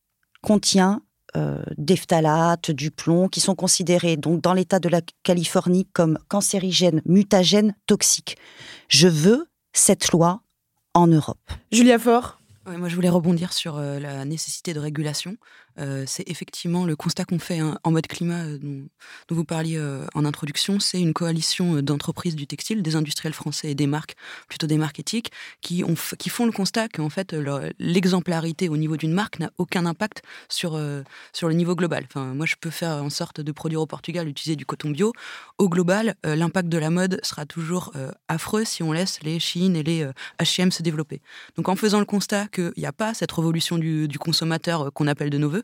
contient euh, des phtalates, du plomb, qui sont considérés donc dans l'État de la Californie comme cancérigènes, mutagènes, toxiques. Je veux cette loi en Europe. Julia Faure? Moi, je voulais rebondir sur euh, la nécessité de régulation. Euh, c'est effectivement le constat qu'on fait hein, en mode climat euh, dont, vous parliez en introduction. C'est une coalition d'entreprises du textile, des industriels français et des marques, plutôt des marques éthiques, qui, ont, qui font le constat qu'en fait, l'exemplarité au niveau d'une marque n'a aucun impact sur, le niveau global. Enfin, moi, je peux faire en sorte de produire au Portugal, utiliser du coton bio. Au global, l'impact de la mode sera toujours affreux si on laisse les Chine et les H&M se développer. Donc, en faisant le constat qu'il n'y a pas cette révolution du, consommateur euh, qu'on appelle de nos voeux,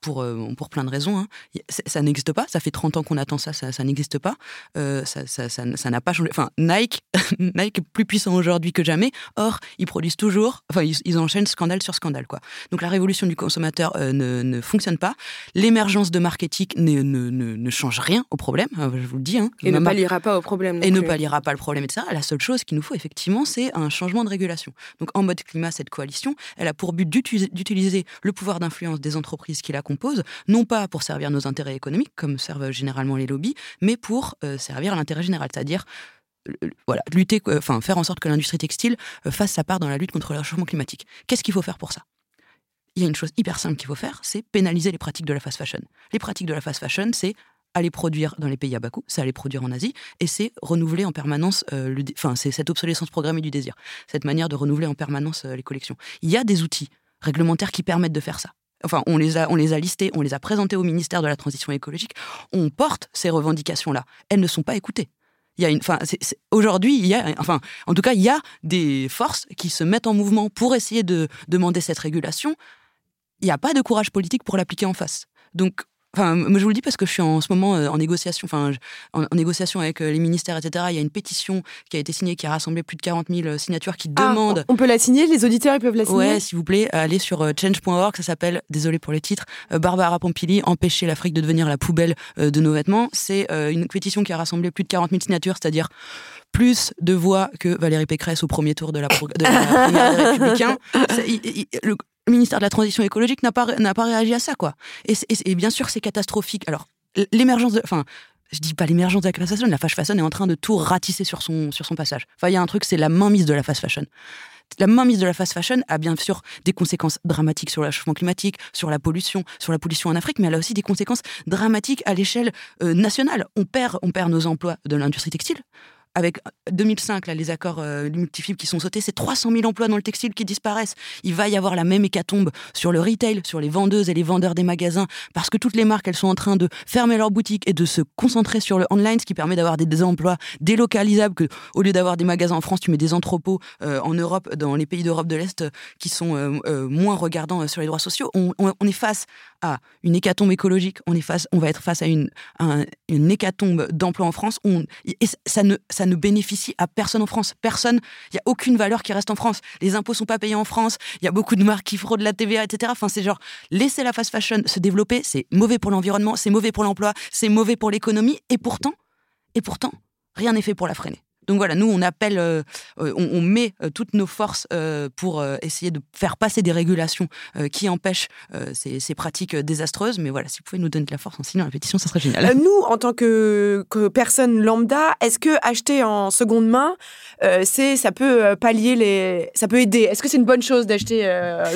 pour, euh, pour plein de raisons. Hein. Ça, n'existe pas. Ça fait 30 ans qu'on attend ça. Ça, n'existe pas. Euh, ça, ça, n'a pas changé. Enfin, Nike, Nike est plus puissant aujourd'hui que jamais. Or, ils produisent toujours. Enfin, ils, enchaînent scandale sur scandale, quoi. Donc, la révolution du consommateur euh, ne, ne, fonctionne pas. L'émergence de marketing ne, ne, ne, change rien au problème. je vous le dis. Hein. Et ne palliera pas au problème. Et ne palliera pas le problème, etc. La seule chose qu'il nous faut, effectivement, c'est un changement de régulation. Donc, en mode climat, cette coalition, elle a pour but d'utiliser le pouvoir d'influence des entreprises qui la compose, non pas pour servir nos intérêts économiques, comme servent généralement les lobbies, mais pour euh, servir l'intérêt général, c'est-à-dire voilà, lutter, enfin faire en sorte que l'industrie textile euh, fasse sa part dans la lutte contre le réchauffement climatique. Qu'est-ce qu'il faut faire pour ça? Il y a une chose hyper simple qu'il faut faire, c'est pénaliser les pratiques de la fast fashion. Les pratiques de la fast fashion, c'est aller produire dans les pays à bas coût, c'est aller produire en Asie, et c'est renouveler en permanence, euh, enfin c'est cette obsolescence programmée du désir, cette manière de renouveler en permanence les collections. Il y a des outils réglementaires qui permettent de faire ça. Enfin, on les a, on les a listés, on les a présentés au ministère de la Transition écologique. On porte ces revendications-là. Elles ne sont pas écoutées. Il y a une, enfin, aujourd'hui, il y a, enfin, en tout cas, il y a des forces qui se mettent en mouvement pour essayer de demander cette régulation. Il n'y a pas de courage politique pour l'appliquer en face. Donc, Enfin, je vous le dis parce que je suis en ce moment euh, en négociation, enfin en, négociation avec euh, les ministères, etc. Il y a une pétition qui a été signée, qui a rassemblé plus de 40 000 euh, signatures, qui ah, demande. On peut la signer, les auditeurs ils peuvent la signer. Ouais, s'il vous plaît, allez sur change.org, ça s'appelle, désolé pour le titre, Barbara Pompili, empêcher l'Afrique de devenir la poubelle de nos vêtements. C'est une pétition qui a rassemblé plus de 40 000 signatures, c'est-à-dire plus de voix que Valérie Pécresse au premier tour de la, de la le, le ministère de la Transition écologique n'a pas, n'a pas réagi à ça, quoi. Et, bien sûr, c'est catastrophique. Alors, l'émergence. Enfin, je dis pas l'émergence de la fast fashion, la fast fashion est en train de tout ratisser sur son, sur son passage. Enfin, il y a un truc, c'est la mainmise de la fast fashion. La mainmise de la fast fashion a bien sûr des conséquences dramatiques sur le réchauffement climatique, sur la pollution, sur la pollution en Afrique, mais elle a aussi des conséquences dramatiques à l'échelle euh, nationale. On perd, on perd nos emplois de l'industrie textile avec 2005, là, les accords euh, multifibres qui sont sautés, c'est 300 000 emplois dans le textile qui disparaissent. Il va y avoir la même hécatombe sur le retail, sur les vendeuses et les vendeurs des magasins, parce que toutes les marques, elles sont en train de fermer leurs boutiques et de se concentrer sur le online, ce qui permet d'avoir des, emplois délocalisables, que au lieu d'avoir des magasins en France, tu mets des entrepôts euh, en Europe, dans les pays d'Europe de l'Est, euh, qui sont euh, moins regardants sur les droits sociaux. On, est face à une hécatombe écologique, on, est face, on va être face à une, une hécatombe d'emplois en France. Et ça ne, ne bénéficie à personne en France. Personne, il n'y a aucune valeur qui reste en France. Les impôts sont pas payés en France, il y a beaucoup de marques qui fraudent la TVA, etc. Enfin, c'est genre, laisser la fast fashion se développer, c'est mauvais pour l'environnement, c'est mauvais pour l'emploi, c'est mauvais pour l'économie, et pourtant, et pourtant, rien n'est fait pour la freiner. Donc voilà, nous, on appelle, euh, euh, on, met euh, toutes nos forces pour essayer de faire passer des régulations qui empêchent ces, pratiques désastreuses. Mais voilà, si vous pouvez nous donner de la force en signant la pétition, ça serait génial. nous, en tant que, que personne lambda, est-ce que acheter en seconde main, c'est, ça peut pallier les, ça peut aider? Est-ce que c'est une bonne chose d'acheter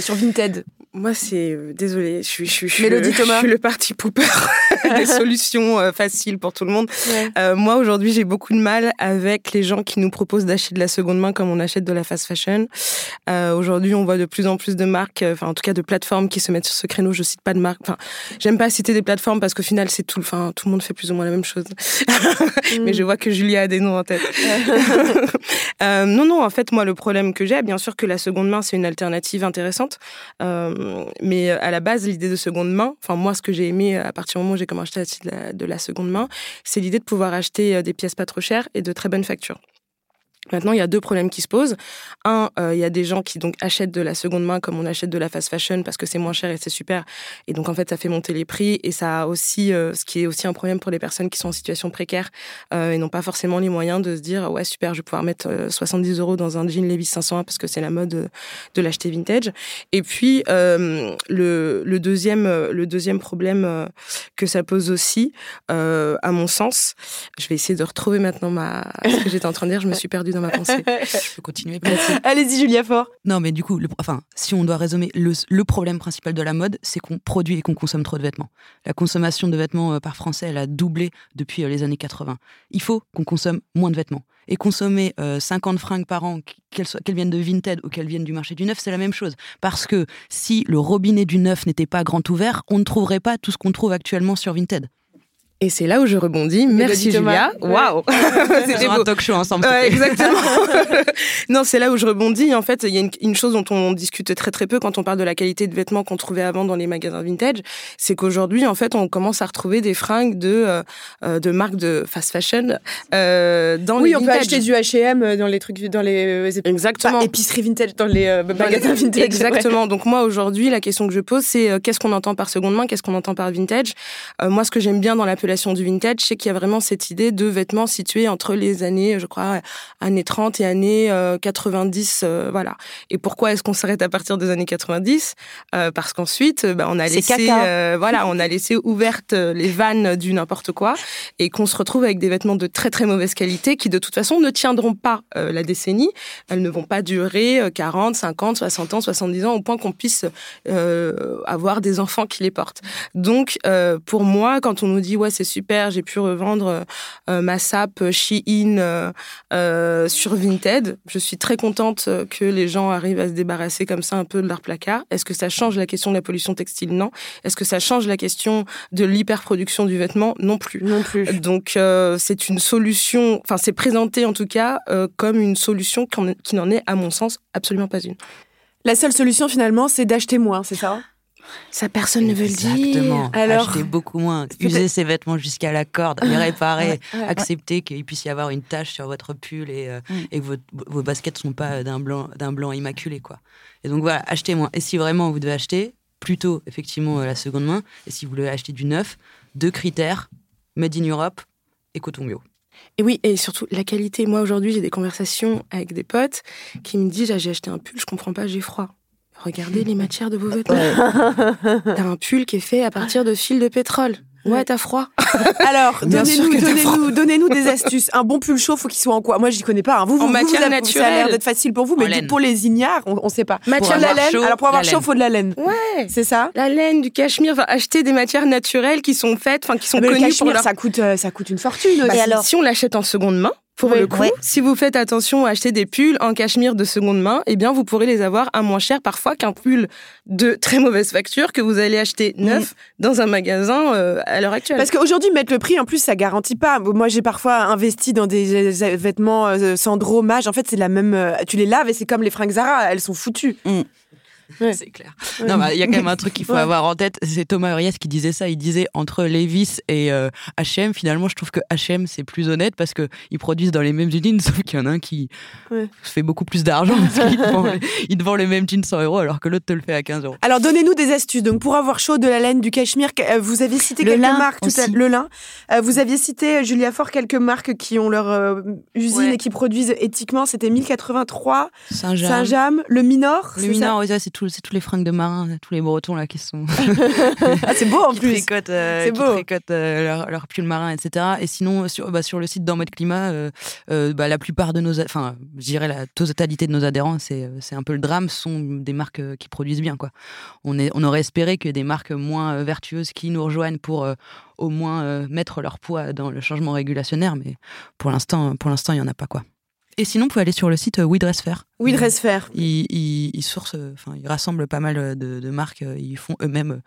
sur Vinted? Moi, c'est euh, désolé, je suis, je, suis, le, je suis le parti pooper des solutions euh, faciles pour tout le monde. Euh, moi, aujourd'hui, j'ai beaucoup de mal avec les gens qui nous proposent d'acheter de la seconde main comme on achète de la fast fashion. Euh, aujourd'hui, on voit de plus en plus de marques, enfin, en tout cas, de plateformes qui se mettent sur ce créneau. Je cite pas de marque. Enfin, j'aime pas citer des plateformes parce qu'au final, c'est tout. Enfin, tout le monde fait plus ou moins la même chose. Mais mm. je vois que Julia a des noms en tête. non, non. En fait, moi, le problème que j'ai, bien sûr que la seconde main, c'est une alternative intéressante. Euh, mais à la base, l'idée de seconde main, enfin moi, ce que j'ai aimé à partir du moment où j'ai commencé à acheter de la, de la seconde main, c'est l'idée de pouvoir acheter euh, des pièces pas trop chères et de très bonne facture. Maintenant, il y a deux problèmes qui se posent. Un, euh, il y a des gens qui donc achètent de la seconde main comme on achète de la fast fashion parce que c'est moins cher et c'est super. Et donc en fait, ça fait monter les prix et ça a aussi, euh, ce qui est aussi un problème pour les personnes qui sont en situation précaire euh, et n'ont pas forcément les moyens de se dire ouais super, je vais pouvoir mettre 70 euros dans un jean Levi's 501 parce que c'est la mode de l'acheter vintage. Et puis le, le deuxième le deuxième problème que ça pose aussi, à mon sens, je vais essayer de retrouver maintenant ma ce que j'étais en train de dire. Je me suis perdue dans ma pensée. Je peux continuer. Allez-y, Julia Fort. Non, mais du coup, le, enfin, si on doit résumer, le, problème principal de la mode, c'est qu'on produit et qu'on consomme trop de vêtements. La consommation de vêtements euh, par Français, elle a doublé depuis euh, les années 80. Il faut qu'on consomme moins de vêtements. Et consommer 50 euh, fringues par an, qu'elles viennent de Vinted ou qu'elles viennent du marché du neuf, c'est la même chose. Parce que si le robinet du neuf n'était pas grand ouvert, on ne trouverait pas tout ce qu'on trouve actuellement sur Vinted. Et c'est là où je rebondis. Merci Julia. Waouh. C'était un talk show ensemble. exactement. non, c'est là où je rebondis. En fait, il y a une, chose dont on discute très très peu quand on parle de la qualité de vêtements qu'on trouvait avant dans les magasins vintage, c'est qu'aujourd'hui, en fait, on commence à retrouver des fringues de euh, de marques de fast fashion euh, dans oui, les Oui, on peut acheter du H&M dans les trucs dans les euh, exactement épicerie vintage dans les magasins vintage. Exactement. Donc moi aujourd'hui, la question que je pose, c'est qu'est-ce qu'on entend par seconde main, qu'est-ce qu'on entend par vintage? moi, ce que j'aime bien dans l'appellation du vintage, c'est qu'il y a vraiment cette idée de vêtements situés entre les années, je crois, années 30 et années 90, euh, euh, voilà. Et pourquoi est-ce qu'on s'arrête à partir des années 90 euh, Parce qu'ensuite, bah, on a laissé, voilà, on a laissé ouvertes les vannes du n'importe quoi, et qu'on se retrouve avec des vêtements de très très mauvaise qualité qui de toute façon ne tiendront pas la décennie. Elles ne vont pas durer 40, 50, 60 ans, 70 ans au point qu'on puisse avoir des enfants qui les portent. Donc, pour moi, quand on nous dit ouais, c'est c'est super, j'ai pu revendre ma sape Shein sur Vinted. Je suis très contente que les gens arrivent à se débarrasser comme ça un peu de leur placard. Est-ce que ça change la question de la pollution textile? Non. Est-ce que ça change la question de l'hyperproduction du vêtement? Non plus. Non plus. Donc c'est une solution, enfin c'est présenté en tout cas comme une solution qui n'en est à mon sens absolument pas une. La seule solution finalement, c'est d'acheter moins, c'est ça? Ça, personne ne veut le dire. Exactement. Alors, acheter beaucoup moins, user ses vêtements jusqu'à la corde, les réparer, accepter qu'il puisse y avoir une tache sur votre pull et, euh, mm. et que vos, vos, baskets ne sont pas d'un blanc, d'un blanc immaculé, quoi. Et donc voilà, achetez moins. Et si vraiment vous devez acheter, plutôt effectivement euh, la seconde main. Et si vous voulez acheter du neuf, deux critères made in Europe et coton bio. Et oui, et surtout la qualité. Moi aujourd'hui, j'ai des conversations avec des potes qui me disent ah, j'ai acheté un pull, je comprends pas, j'ai froid. Regardez les matières de vos vêtements. T'as un pull qui est fait à partir de fils de pétrole. Ouais, t'as froid. Alors, donnez-nous donnez des astuces. Un bon pull chaud, faut qu'il soit en quoi? Moi, j'y connais pas. Hein. Vous, en vous, matière vous naturelle. Ça a l'air d'être facile pour vous, mais pour les ignares, on, ne sait pas. Matière de la laine. Alors, pour avoir chaud, il faut de la laine. Ouais. C'est ça? La laine, du cachemire. Enfin, acheter des matières naturelles qui sont faites, enfin, qui sont ah, connues le pour leur... ça coûte, euh, ça coûte une fortune. Bah, alors, si on l'achète en seconde main, pour le coup, si vous faites attention à acheter des pulls en cachemire de seconde main, eh bien, vous pourrez les avoir à moins cher parfois qu'un pull de très mauvaise facture que vous allez acheter mm. neuf dans un magasin euh, à l'heure actuelle. Parce qu'aujourd'hui, mettre le prix, en plus, ça garantit pas. Moi, j'ai parfois investi dans des vêtements euh, sans dromage. En fait, c'est la même. Euh, tu les laves et c'est comme les fringues Zara, elles sont foutues. C'est clair. Non, il y a quand même un truc qu'il faut avoir en tête. C'est Thomas Urias qui disait ça. Il disait entre Levis et H&M, finalement, je trouve que H&M c'est plus honnête parce que ils produisent dans les mêmes usines, sauf qu'il y en a un qui fait beaucoup plus d'argent parce qu'il te, vend, les mêmes jeans 100 euros alors que l'autre te le fait à 15 euros. Alors donnez-nous des astuces. Donc pour avoir chaud, de la laine, du cachemire, euh, vous aviez cité quelques marques tout à le lin. Euh, vous aviez cité euh, Julia Fort quelques marques qui ont leur usine et qui produisent éthiquement. C'était 1083, Saint-James, le Minor. Le Minor, c'est tout c'est tous les fringues de marins, tous les Bretons là qui sont. ah, c'est beau en plus. Tricotent, euh, c'est beau. Tricotent euh, leur, leur, pull marin, etc. Et sinon, sur, bah, sur le site d'En mode climat, euh, bah, la plupart de nos, enfin, je dirais la totalité de nos adhérents, c'est, c'est un peu le drame, sont des marques qui produisent bien, quoi. On est, on aurait espéré que des marques moins vertueuses qui nous rejoignent pour au moins mettre leur poids dans le changement régulationnaire, mais pour l'instant, il y en a pas, quoi. Et sinon, vous pouvez aller sur le site We Dress Fair. We Dress Fair. Ils, ils, sourcent, enfin, ils rassemblent pas mal de, marques. Ils font eux-mêmes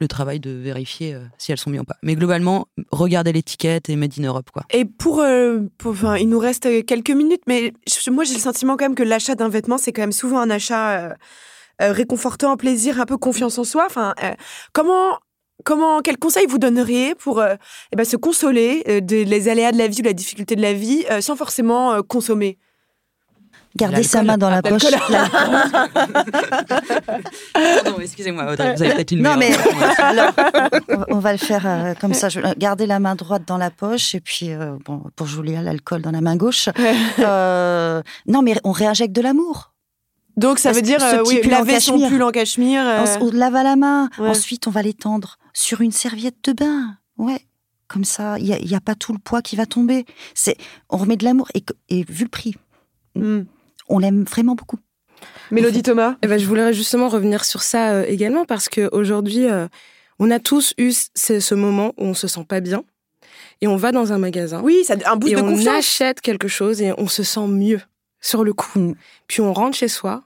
le travail de vérifier euh, si elles sont bien ou pas. Mais globalement, regardez l'étiquette et Made in Europe, quoi. Et pour, euh, enfin, il nous reste quelques minutes, mais moi, j'ai le sentiment quand même que l'achat d'un vêtement, c'est quand même souvent un achat euh, réconfortant, plaisir, un peu confiance en soi. Enfin, comment Comment, quel conseil vous donneriez pour euh, eh ben, se consoler euh, des aléas de la vie ou la difficulté de la vie euh, sans forcément consommer? Garder sa main dans la poche. Pardon, excusez-moi, vous avez peut-être une Non, mais alors, on va le faire comme ça. Garder la main droite dans la poche et puis, bon, pour Julia, l'alcool dans la main gauche. non, mais on réinjecte de l'amour. Donc ça veut dire oui, laver son pull en cachemire. On, lave à la main. Ensuite, on va l'étendre sur une serviette de bain. Ouais. Comme ça, il n'y a, pas tout le poids qui va tomber. C'est, on remet de l'amour et, et, vu le prix, hmm. on l'aime vraiment beaucoup. Mélodie Thomas eh ben, Je voulais justement revenir sur ça euh, également parce qu'aujourd'hui, euh, on a tous eu ce, moment où on se sent pas bien et on va dans un magasin. Oui, ça, un boost et on achète quelque chose et on se sent mieux sur le coup. Hmm. Puis on rentre chez soi,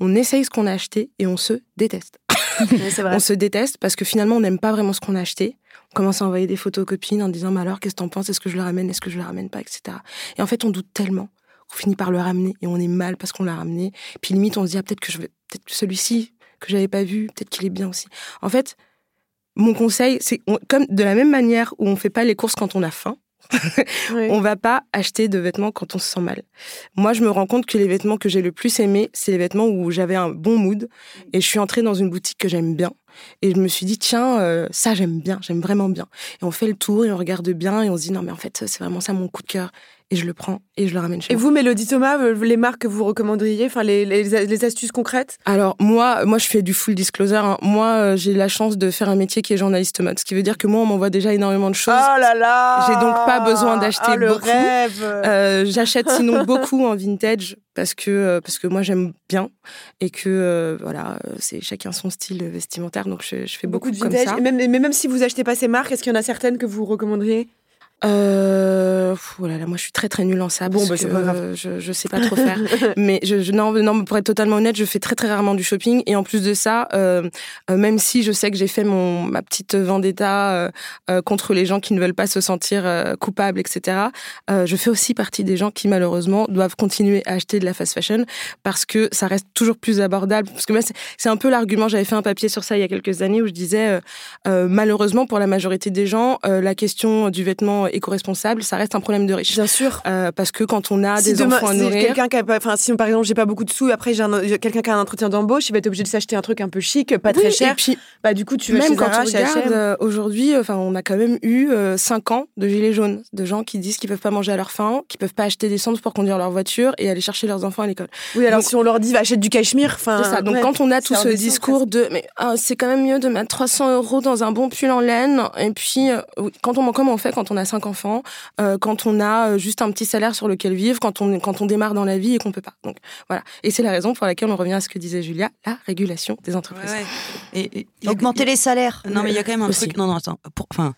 on essaye ce qu'on a acheté et on se déteste. On se déteste parce que finalement, on n'aime pas vraiment ce qu'on a acheté. On commence à envoyer des photos aux copines en disant, mais alors, qu'est-ce que t'en penses? Est-ce que je le ramène? Est-ce que je le ramène pas? Etc. Et en fait, on doute tellement qu'on finit par le ramener et on est mal parce qu'on l'a ramené. Puis limite, on se dit, ah, peut-être que je vais, peut-être celui-ci que j'avais pas vu, peut-être qu'il est bien aussi. En fait, mon conseil, c'est comme de la même manière où on fait pas les courses quand on a faim, on va pas acheter de vêtements quand on se sent mal. Moi, je me rends compte que les vêtements que j'ai le plus aimés, c'est les vêtements où j'avais un bon mood et je suis entrée dans une boutique que j'aime bien et je me suis dit tiens euh, ça j'aime bien, j'aime vraiment bien. Et on fait le tour et on regarde bien et on se dit non mais en fait c'est vraiment ça mon coup de cœur. Et je le prends et je le ramène chez Et moi. vous, Mélodie Thomas, euh, les marques que vous recommanderiez, enfin les, les, les astuces concrètes? Alors moi, moi je fais du full disclosure. hein. Moi, euh, j'ai la chance de faire un métier qui est journaliste mode, ce qui veut dire que moi, on m'envoie déjà énormément de choses. Oh là là J'ai donc pas besoin d'acheter Ah, le beaucoup. rêve Euh, J'achète sinon beaucoup en vintage parce que euh, parce que moi j'aime bien et que euh, voilà, c'est chacun son style vestimentaire, donc je, je fais beaucoup, de comme vintage. ça. Et même, mais même si vous achetez pas ces marques, est-ce qu'il y en a certaines que vous recommanderiez? Euh, pff, oh là là, moi je suis très très nulle en ça. Bon, parce bah, c'est que, pas grave. euh, Je, je sais pas trop faire. mais je, je- non, non, pour être totalement honnête, je fais très très rarement du shopping. Et en plus de ça, euh, euh, même si je sais que j'ai fait mon ma petite vendetta euh, contre les gens qui ne veulent pas se sentir coupables, etc. je fais aussi partie des gens qui malheureusement doivent continuer à acheter de la fast fashion parce que ça reste toujours plus abordable. Parce que moi, c'est- c'est un peu l'argument. J'avais fait un papier sur ça il y a quelques années où je disais malheureusement pour la majorité des gens, la question du vêtement éco-responsable, ça reste un problème de riche. Bien sûr. Euh, parce que quand on a si des demain, enfants à si nourrir, quelqu'un qui a enfin, si par exemple j'ai pas beaucoup de sous, après j'ai un- j'ai quelqu'un qui a un entretien d'embauche, il va être obligé de s'acheter un truc un peu chic, pas très cher. Et puis Bah du coup tu même quand Zara, on chez regarde H&M. euh, aujourd'hui, enfin on a quand même eu 5 ans de gilets jaunes, de gens qui disent qu'ils peuvent pas manger à leur faim, qu'ils peuvent pas acheter d'essence pour conduire leur voiture et aller chercher leurs enfants à l'école. Oui, alors donc- si on leur dit va achète du cachemire, enfin. C'est ça. Donc ouais. quand on a tout ce discours de mais ah, c'est quand même mieux de mettre 300 euros dans un bon pull en laine et puis euh, quand on comme on fait quand on a cinq enfants, euh, quand on a euh, juste un petit salaire sur lequel vivre, quand on quand on démarre dans la vie et qu'on peut pas. Donc voilà. Et c'est la raison pour laquelle on revient à ce que disait Julia, la régulation des entreprises. Ouais, ouais. Et, a- Augmenter les salaires. Non, mais il y a quand même un Aussi. truc. Non, non, attends. Pour- Enfin.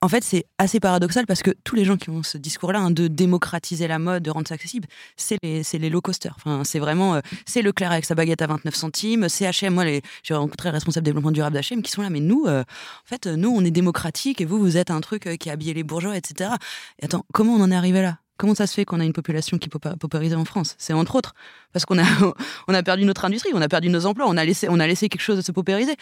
En fait, c'est assez paradoxal parce que tous les gens qui ont ce discours-là hein, de démocratiser la mode, de rendre ça accessible, c'est les, low costers. Enfin, c'est vraiment, euh, c'est Leclerc avec sa baguette à 29 centimes, c'est H&M. Moi, j'ai rencontré les responsables développement durable d'H&M qui sont là, mais nous, euh, en fait, euh, nous, on est démocratique et vous, vous êtes un truc qui a habillé les bourgeois, etc. Et attends, comment on en est arrivé là? Comment ça se fait qu'on a une population qui est paupérisée en France? C'est entre autres parce qu'on a, on a perdu notre industrie, on a perdu nos emplois, on a laissé, on a laissé quelque chose de se paupériser.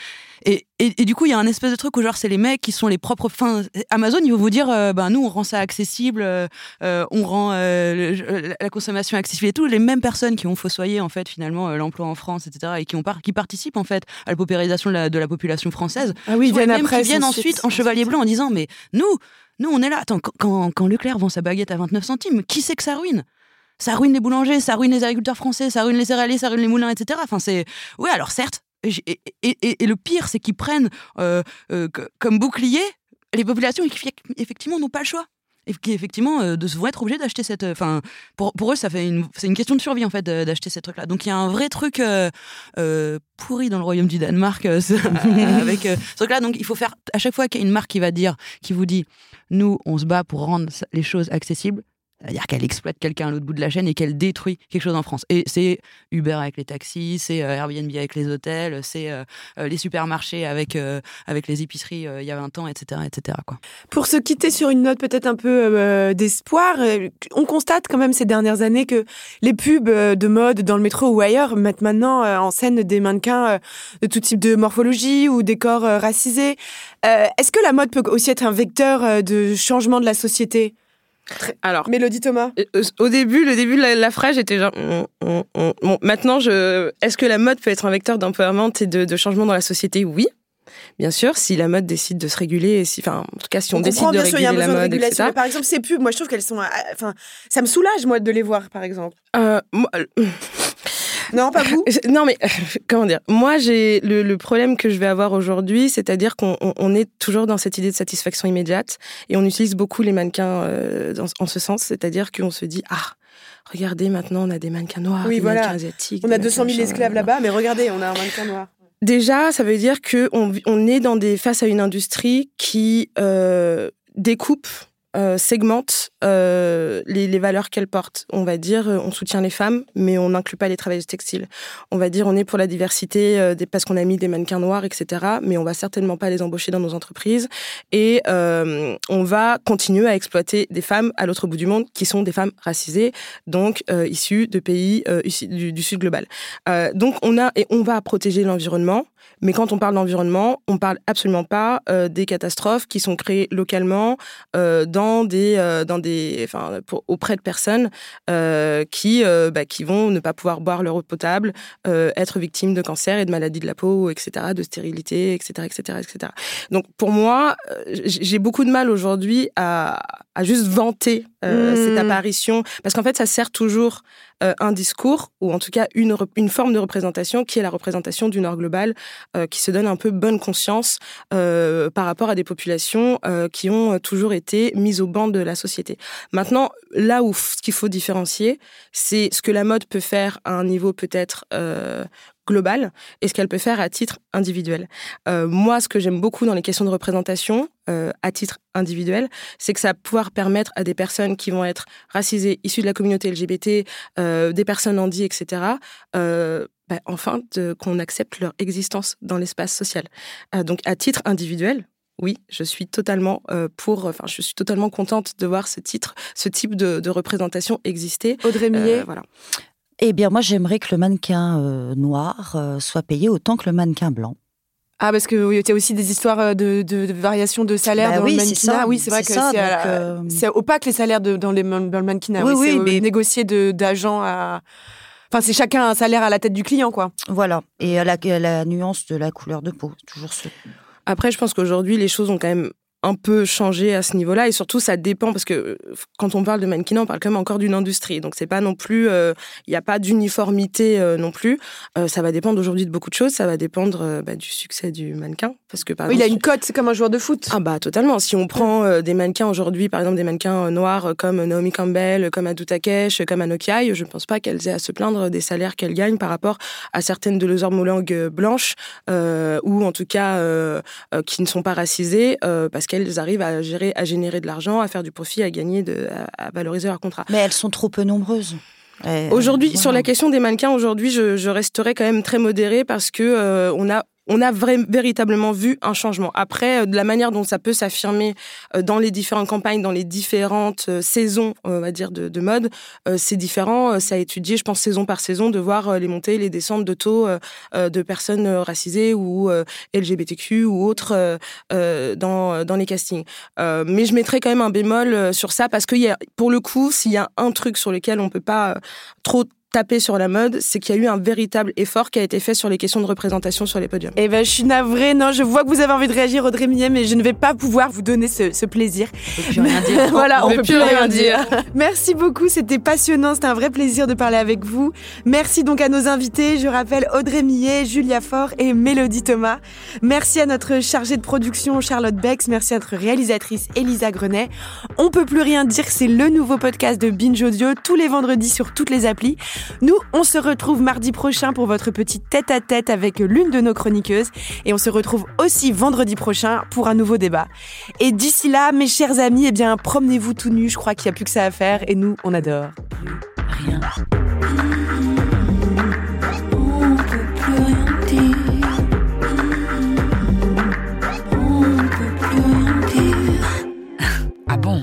Et, et, et du coup, il y a un espèce de truc où genre c'est les mecs qui sont les propres. Enfin, Amazon, ils vont vous dire, euh, ben nous, on rend ça accessible, euh, euh, on rend euh, le- la consommation accessible et tout. Les mêmes personnes qui ont fossoyé en fait finalement l'emploi en France, etc. et qui ont par- qui participent en fait à la paupérisation de la, de la population française. Ah oui, ils viennent après. qui viennent ensuite suite. en chevalier blanc en disant, mais nous, nous, on est là. Attends, quand- quand, Leclerc vend sa baguette à 29 centimes, qui c'est que ça ruine? Ça ruine les boulangers, ça ruine les agriculteurs français, ça ruine les céréaliers, ça ruine les moulins, etc. Enfin, c'est. Oui, alors certes, et, et- et- et le pire, c'est qu'ils prennent euh, euh, comme bouclier les populations qui, effectivement, n'ont pas le choix. Et qui, effectivement, euh, de, vont être obligés d'acheter cette. Enfin, pour, pour eux, ça fait une, c'est une question de survie, en fait, d'acheter ces trucs-là. Donc, il y a un vrai truc pourri dans le royaume du Danemark ce- avec ce truc-là. Donc, il faut faire. À chaque fois qu'il y a une marque qui va dire, qui vous dit, nous, on se bat pour rendre les choses accessibles, c'est-à-dire qu'elle exploite quelqu'un à l'autre bout de la chaîne et qu'elle détruit quelque chose en France. Et c'est Uber avec les taxis, c'est euh, Airbnb avec les hôtels, c'est euh, euh, les supermarchés avec, euh, avec les épiceries euh, il y a 20 ans, etc. etc. Quoi. Pour se quitter sur une note peut-être un peu euh, d'espoir, euh, on constate quand même ces dernières années que les pubs euh, de mode dans le métro ou ailleurs mettent maintenant euh, en scène des mannequins euh, de tout type de morphologie ou des corps euh, racisés. Euh, Est-ce que la mode peut aussi être un vecteur euh, de changement de la société? Alors Mélodie Thomas Euh, Au début, le début de la, la phrase, j'étais genre. Bon, maintenant, je. Est-ce que la mode peut être un vecteur d'empowerment et de, de changement dans la société? Oui. Bien sûr, si la mode décide de se réguler, et si, enfin, en tout cas, si on, décide de sûr, réguler y a un la de mode, régulation. etc. Mais par exemple, ces pubs, moi je trouve qu'elles sont. euh, Enfin, ça me soulage moi de les voir, par exemple. Euh, moi, Non, pas vous Non, mais comment dire? Moi, j'ai le, le problème que je vais avoir aujourd'hui, c'est-à-dire qu'on on- on est toujours dans cette idée de satisfaction immédiate et on utilise beaucoup les mannequins euh, dans- en ce sens, c'est-à-dire qu'on se dit ah. Regardez, maintenant, on a des mannequins noirs, Oui, des voilà. mannequins asiatiques. On a 200 000 mannequins esclaves là-bas, mais regardez, on a un mannequin noir. Déjà, ça veut dire que on, on est dans des face à une industrie qui euh, découpe, euh, segmente euh, les, valeurs qu'elle porte. On va dire, euh, on soutient les femmes, mais on n'inclut pas les travailleuses textiles. On va dire, on est pour la diversité euh, parce qu'on a mis des mannequins noirs, etc. Mais on va certainement pas les embaucher dans nos entreprises. Et on va continuer à exploiter des femmes à l'autre bout du monde qui sont des femmes racisées, donc issues de pays du, sud global. Donc on a et on va protéger l'environnement. Mais quand on parle d'environnement, on parle absolument pas euh, des catastrophes qui sont créées localement euh, dans des, dans des, enfin, auprès de personnes qui, bah, qui vont ne pas pouvoir boire leur eau potable, être victimes de cancer et de maladies de la peau, etc., de stérilité, etc., etc., etc. Donc pour moi, j'ai beaucoup de mal aujourd'hui à, à juste vanter cette mmh. apparition, parce qu'en fait, ça sert toujours euh, un discours, ou en tout cas une, forme de représentation qui est la représentation du Nord global, euh, qui se donne un peu bonne conscience euh, par rapport à des populations qui ont toujours été mises au banc de la société. Maintenant, là où ce qu'il faut différencier, c'est ce que la mode peut faire à un niveau peut-être globale et ce qu'elle peut faire à titre individuel. Euh, moi, ce que j'aime beaucoup dans les questions de représentation euh, à titre individuel, c'est que ça va pouvoir permettre à des personnes qui vont être racisées, issues de la communauté LGBT, euh, des personnes handies, etc., bah, enfin, qu'on accepte leur existence dans l'espace social. donc, à titre individuel, oui, je suis totalement pour. Enfin, je suis totalement contente de voir ce titre, ce type de, représentation exister. Audrey Millet, voilà. Eh bien, moi, j'aimerais que le mannequin euh, noir euh, soit payé autant que le mannequin blanc. Ah, parce que oui, y a aussi des histoires de, de, de variation de salaire bah dans le mannequinat. Oui, c'est vrai que euh, c'est opaque les salaires de, dans, les, dans le mannequinat. Oui, oui, mais négocier d'agent à. Enfin, c'est chacun un salaire à la tête du client, quoi. Voilà. Et à la, la nuance de la couleur de peau, toujours ce. Après, je pense qu'aujourd'hui, les choses ont quand même un peu changé à ce niveau-là. Et surtout ça dépend parce que euh, quand on parle de mannequinat on parle quand même encore d'une industrie. Donc c'est pas non plus euh, il n'y a pas d'uniformité euh, non plus. Ça va dépendre aujourd'hui de beaucoup de choses. Ça va dépendre bah, du succès du mannequin. Parce que par oui, il a une cote c'est comme un joueur de foot. Ah bah totalement. Si on prend des mannequins aujourd'hui par exemple des mannequins noirs comme Naomi Campbell comme Adu Takesh comme Anokai je ne pense pas qu'elles aient à se plaindre des salaires qu'elles gagnent par rapport à certaines de leurs homologues blanches ou en tout cas qui ne sont pas racisées parce qu'elles elles arrivent à gérer, à générer de l'argent, à faire du profit, à gagner, de, à, valoriser leur contrat. Mais elles sont trop peu nombreuses. Aujourd'hui, sur la question des mannequins, aujourd'hui, je, je, resterai quand même très modérée parce que euh, on a on a véritablement vu un changement. Après, euh, de la manière dont ça peut s'affirmer euh, dans les différentes campagnes, dans les différentes euh, saisons, on va dire, de, mode, c'est différent. Ça a étudié, je pense, saison par saison, de voir les montées, les descentes de taux de personnes racisées ou LGBTQ ou autres dans, dans les castings. Mais je mettrai quand même un bémol sur ça parce que, pour le coup, s'il y a un truc sur lequel on peut pas trop taper sur la mode, c'est qu'il y a eu un véritable effort qui a été fait sur les questions de représentation sur les podiums. Eh ben, je suis navrée. Non, je vois que vous avez envie de réagir, Audrey Millet, mais je ne vais pas pouvoir vous donner ce, plaisir. On peut plus rien dire. voilà, on, peut plus, rien dire. Merci beaucoup. C'était passionnant. C'était un vrai plaisir de parler avec vous. Merci donc à nos invités. Je rappelle Audrey Millet, Julia Faure et Mélodie Thomas. Merci à notre chargée de production Charlotte Bex. Merci à notre réalisatrice Elisa Grenet. On peut plus rien dire. C'est le nouveau podcast de Binge Audio tous les vendredis sur toutes les applis. Nous, on se retrouve mardi prochain pour votre petite tête-à-tête avec l'une de nos chroniqueuses. Et on se retrouve aussi vendredi prochain pour un nouveau débat. Et d'ici là, mes chers amis, eh bien, promenez-vous tout nus. Je crois qu'il n'y a plus que ça à faire. Et nous, on adore. Rien. Ah bon?